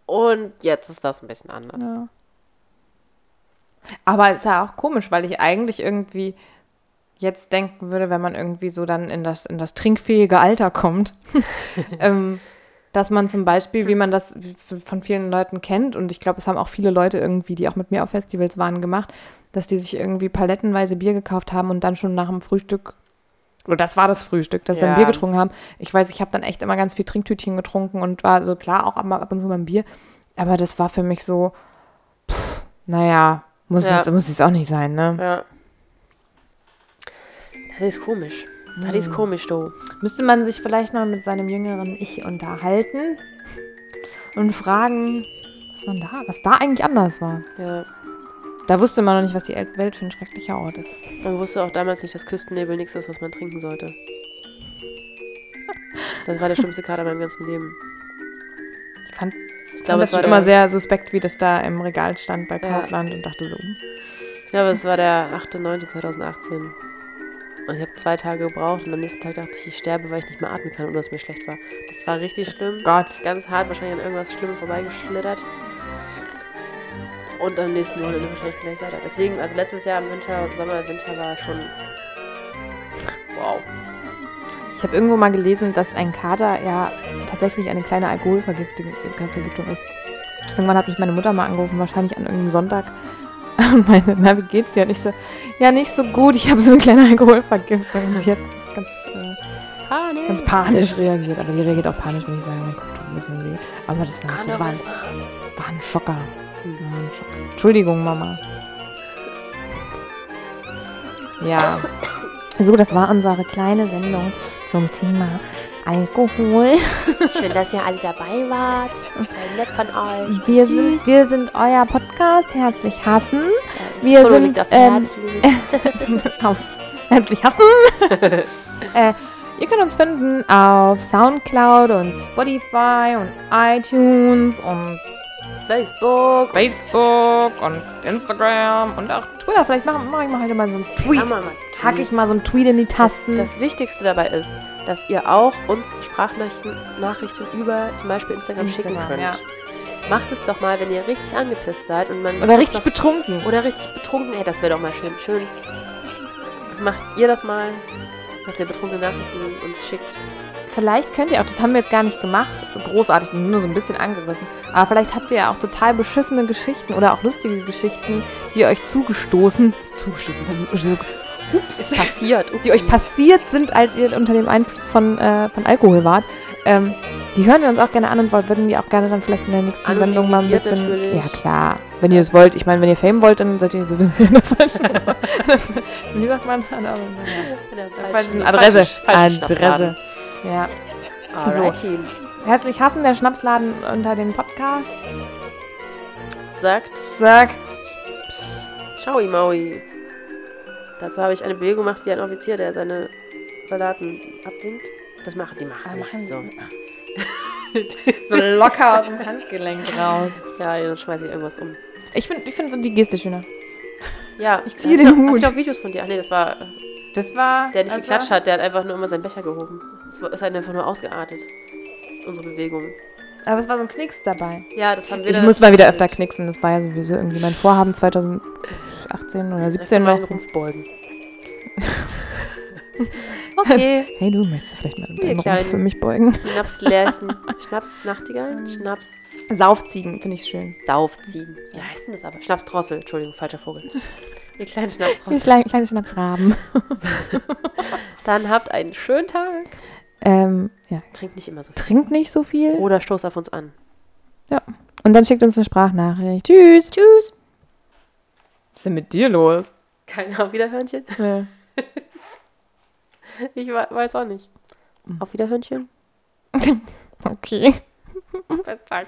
Und jetzt ist das ein bisschen anders. Ja. Aber es ist ja auch komisch, weil ich eigentlich irgendwie jetzt denken würde, wenn man irgendwie so dann in das, in das trinkfähige Alter kommt, ähm, dass man zum Beispiel, wie man das von vielen Leuten kennt, und ich glaube, es haben auch viele Leute irgendwie, die auch mit mir auf Festivals waren, gemacht, dass die sich irgendwie palettenweise Bier gekauft haben und dann schon nach dem Frühstück, oder das war das Frühstück, dass sie dann Ja. Bier getrunken haben. Ich weiß, ich habe dann echt immer ganz viel Trinktütchen getrunken und war so klar auch ab, ab und zu mal ein Bier, aber das war für mich so, pff, naja, muss, Ja. jetzt, muss jetzt auch nicht sein, ne? Ja. Das ist komisch. Das ist komisch, du. Müsste man sich vielleicht mal mit seinem jüngeren Ich unterhalten und fragen, was man da, was da eigentlich anders war. Ja. Da wusste man noch nicht, was die El- Welt für ein schrecklicher Ort ist. Man wusste auch damals nicht, dass Küstennebel nichts ist, was man trinken sollte. Das war der schlimmste Kater in meinem ganzen Leben. Ich fand, Ich fand glaube, das es war schon immer sehr suspekt, wie das da im Regal stand bei Ja. Kaufland und dachte so, hm, ich glaube, es war der 8.9.2018. Und ich habe zwei Tage gebraucht und am nächsten Tag dachte ich, ich sterbe, weil ich nicht mehr atmen kann oder es mir schlecht war. Das war richtig schlimm. Gott. Ganz hart, wahrscheinlich an irgendwas Schlimmes vorbeigeschlittert. Und am nächsten Wochenende wahrscheinlich gleich weiter. Deswegen, also letztes Jahr im Winter, Sommer, Winter war schon. Wow. Ich habe irgendwo mal gelesen, dass ein Kater ja tatsächlich eine kleine Alkoholvergiftung Vergiftung ist. Irgendwann hat mich meine Mutter mal angerufen, wahrscheinlich an irgendeinem Sonntag. Und meinte, na, wie geht's dir? Und ich so, ja, nicht so gut, ich habe so eine kleine Alkoholvergiftung. Und die hat ganz, äh, Panik. ganz panisch reagiert. Aber die reagiert auch panisch, wenn ich sage, mein Kopf tut ein bisschen weh. Aber das war, das war, Aneurysma. war ein Schocker. Entschuldigung, Mama. Ja. So, das war unsere kleine Sendung zum Thema Alkohol. Schön, dass ihr alle dabei wart. Voll nett von euch. Wir Süß. sind, wir sind euer Podcast, herzlich hassen. Wir Foto sind, auf ähm, ähm, auf herzlich hassen. äh, ihr könnt uns finden auf Soundcloud und Spotify und iTunes und Facebook. Facebook und Instagram und auch Twitter. Vielleicht mache mach ich mal heute mal so einen Tweet. Hammer, Mann. Hack ich mal so einen Tweet in die Tasten. Das Wichtigste dabei ist, dass ihr auch uns Sprachnachrichten Nachrichten über zum Beispiel Instagram, schicken Instagram, könnt. ja. Macht es doch mal, wenn ihr richtig angepisst seid und man Oder das richtig doch, betrunken. oder richtig betrunken. Ey, das wäre doch mal schön. Schön. Macht ihr das mal, dass ihr betrunkene Nachrichten uns schickt. Vielleicht könnt ihr auch, das haben wir jetzt gar nicht gemacht, großartig, nur so ein bisschen angerissen. Aber vielleicht habt ihr ja auch total beschissene Geschichten oder auch lustige Geschichten, die euch zugestoßen, zugestoßen, so, Ist passiert. die euch passiert sind, als ihr unter dem Einfluss von, äh, von Alkohol wart. Ähm, die hören wir uns auch gerne an und würden die auch gerne dann vielleicht in der nächsten Sendung mal ein bisschen. natürlich. Ja klar, wenn ihr es wollt. Ich meine, wenn ihr Fame wollt, dann seid ihr sowieso in der falschen. Wie sagt man? An der, falschen Adresse. Adresse. Ja. Alrighty. Herzlich hassen der Schnapsladen unter dem Podcast Sagt sagt. Ciao, Maui. Dazu habe ich eine Bewegung gemacht wie ein Offizier, der seine Soldaten abwinkt. Das machen die machen Ah, nicht so. So locker aus dem Handgelenk raus. Ja, dann schmeiße ich irgendwas um. Ich finde ich find so die Geste schöner. Ja, Ich ziehe den Hut. Ich noch Videos von dir. Ach nee, das war, Das war. der nicht geklatscht war, hat, der hat einfach nur immer seinen Becher gehoben. Es ist halt einfach nur ausgeartet. Unsere Bewegung. Aber es war so ein Knicks dabei. Ja, das haben wir Ich muss mal wieder öfter knicksen. Das war ja sowieso irgendwie mein Vorhaben 2018 oder 17 Einfach mal noch. den Rumpf beugen. okay. Hey du, möchtest du vielleicht mal Ihr deinen Rumpf Kleinen. für mich beugen? Schnapslärchen. Schnaps-Nachtigall? Schnaps... Saufziegen, finde ich schön. Saufziehen. Wie heißt denn das aber? Schnapsdrossel. Entschuldigung, falscher Vogel. Ihr kleinen Die Schnapsdrossel. kleine, kleine Schnapsraben. Dann habt einen schönen Tag. Ähm, ja. Trinkt nicht immer so viel. Trinkt nicht so viel. Oder stoßt auf uns an. Und dann schickt uns eine Sprachnachricht. Tschüss. Tschüss. Was ist denn mit dir los? Kein Auf Wiederhörnchen. Ja. Ich we- weiß auch nicht. Auf Wiederhörnchen. Okay. Verzackt.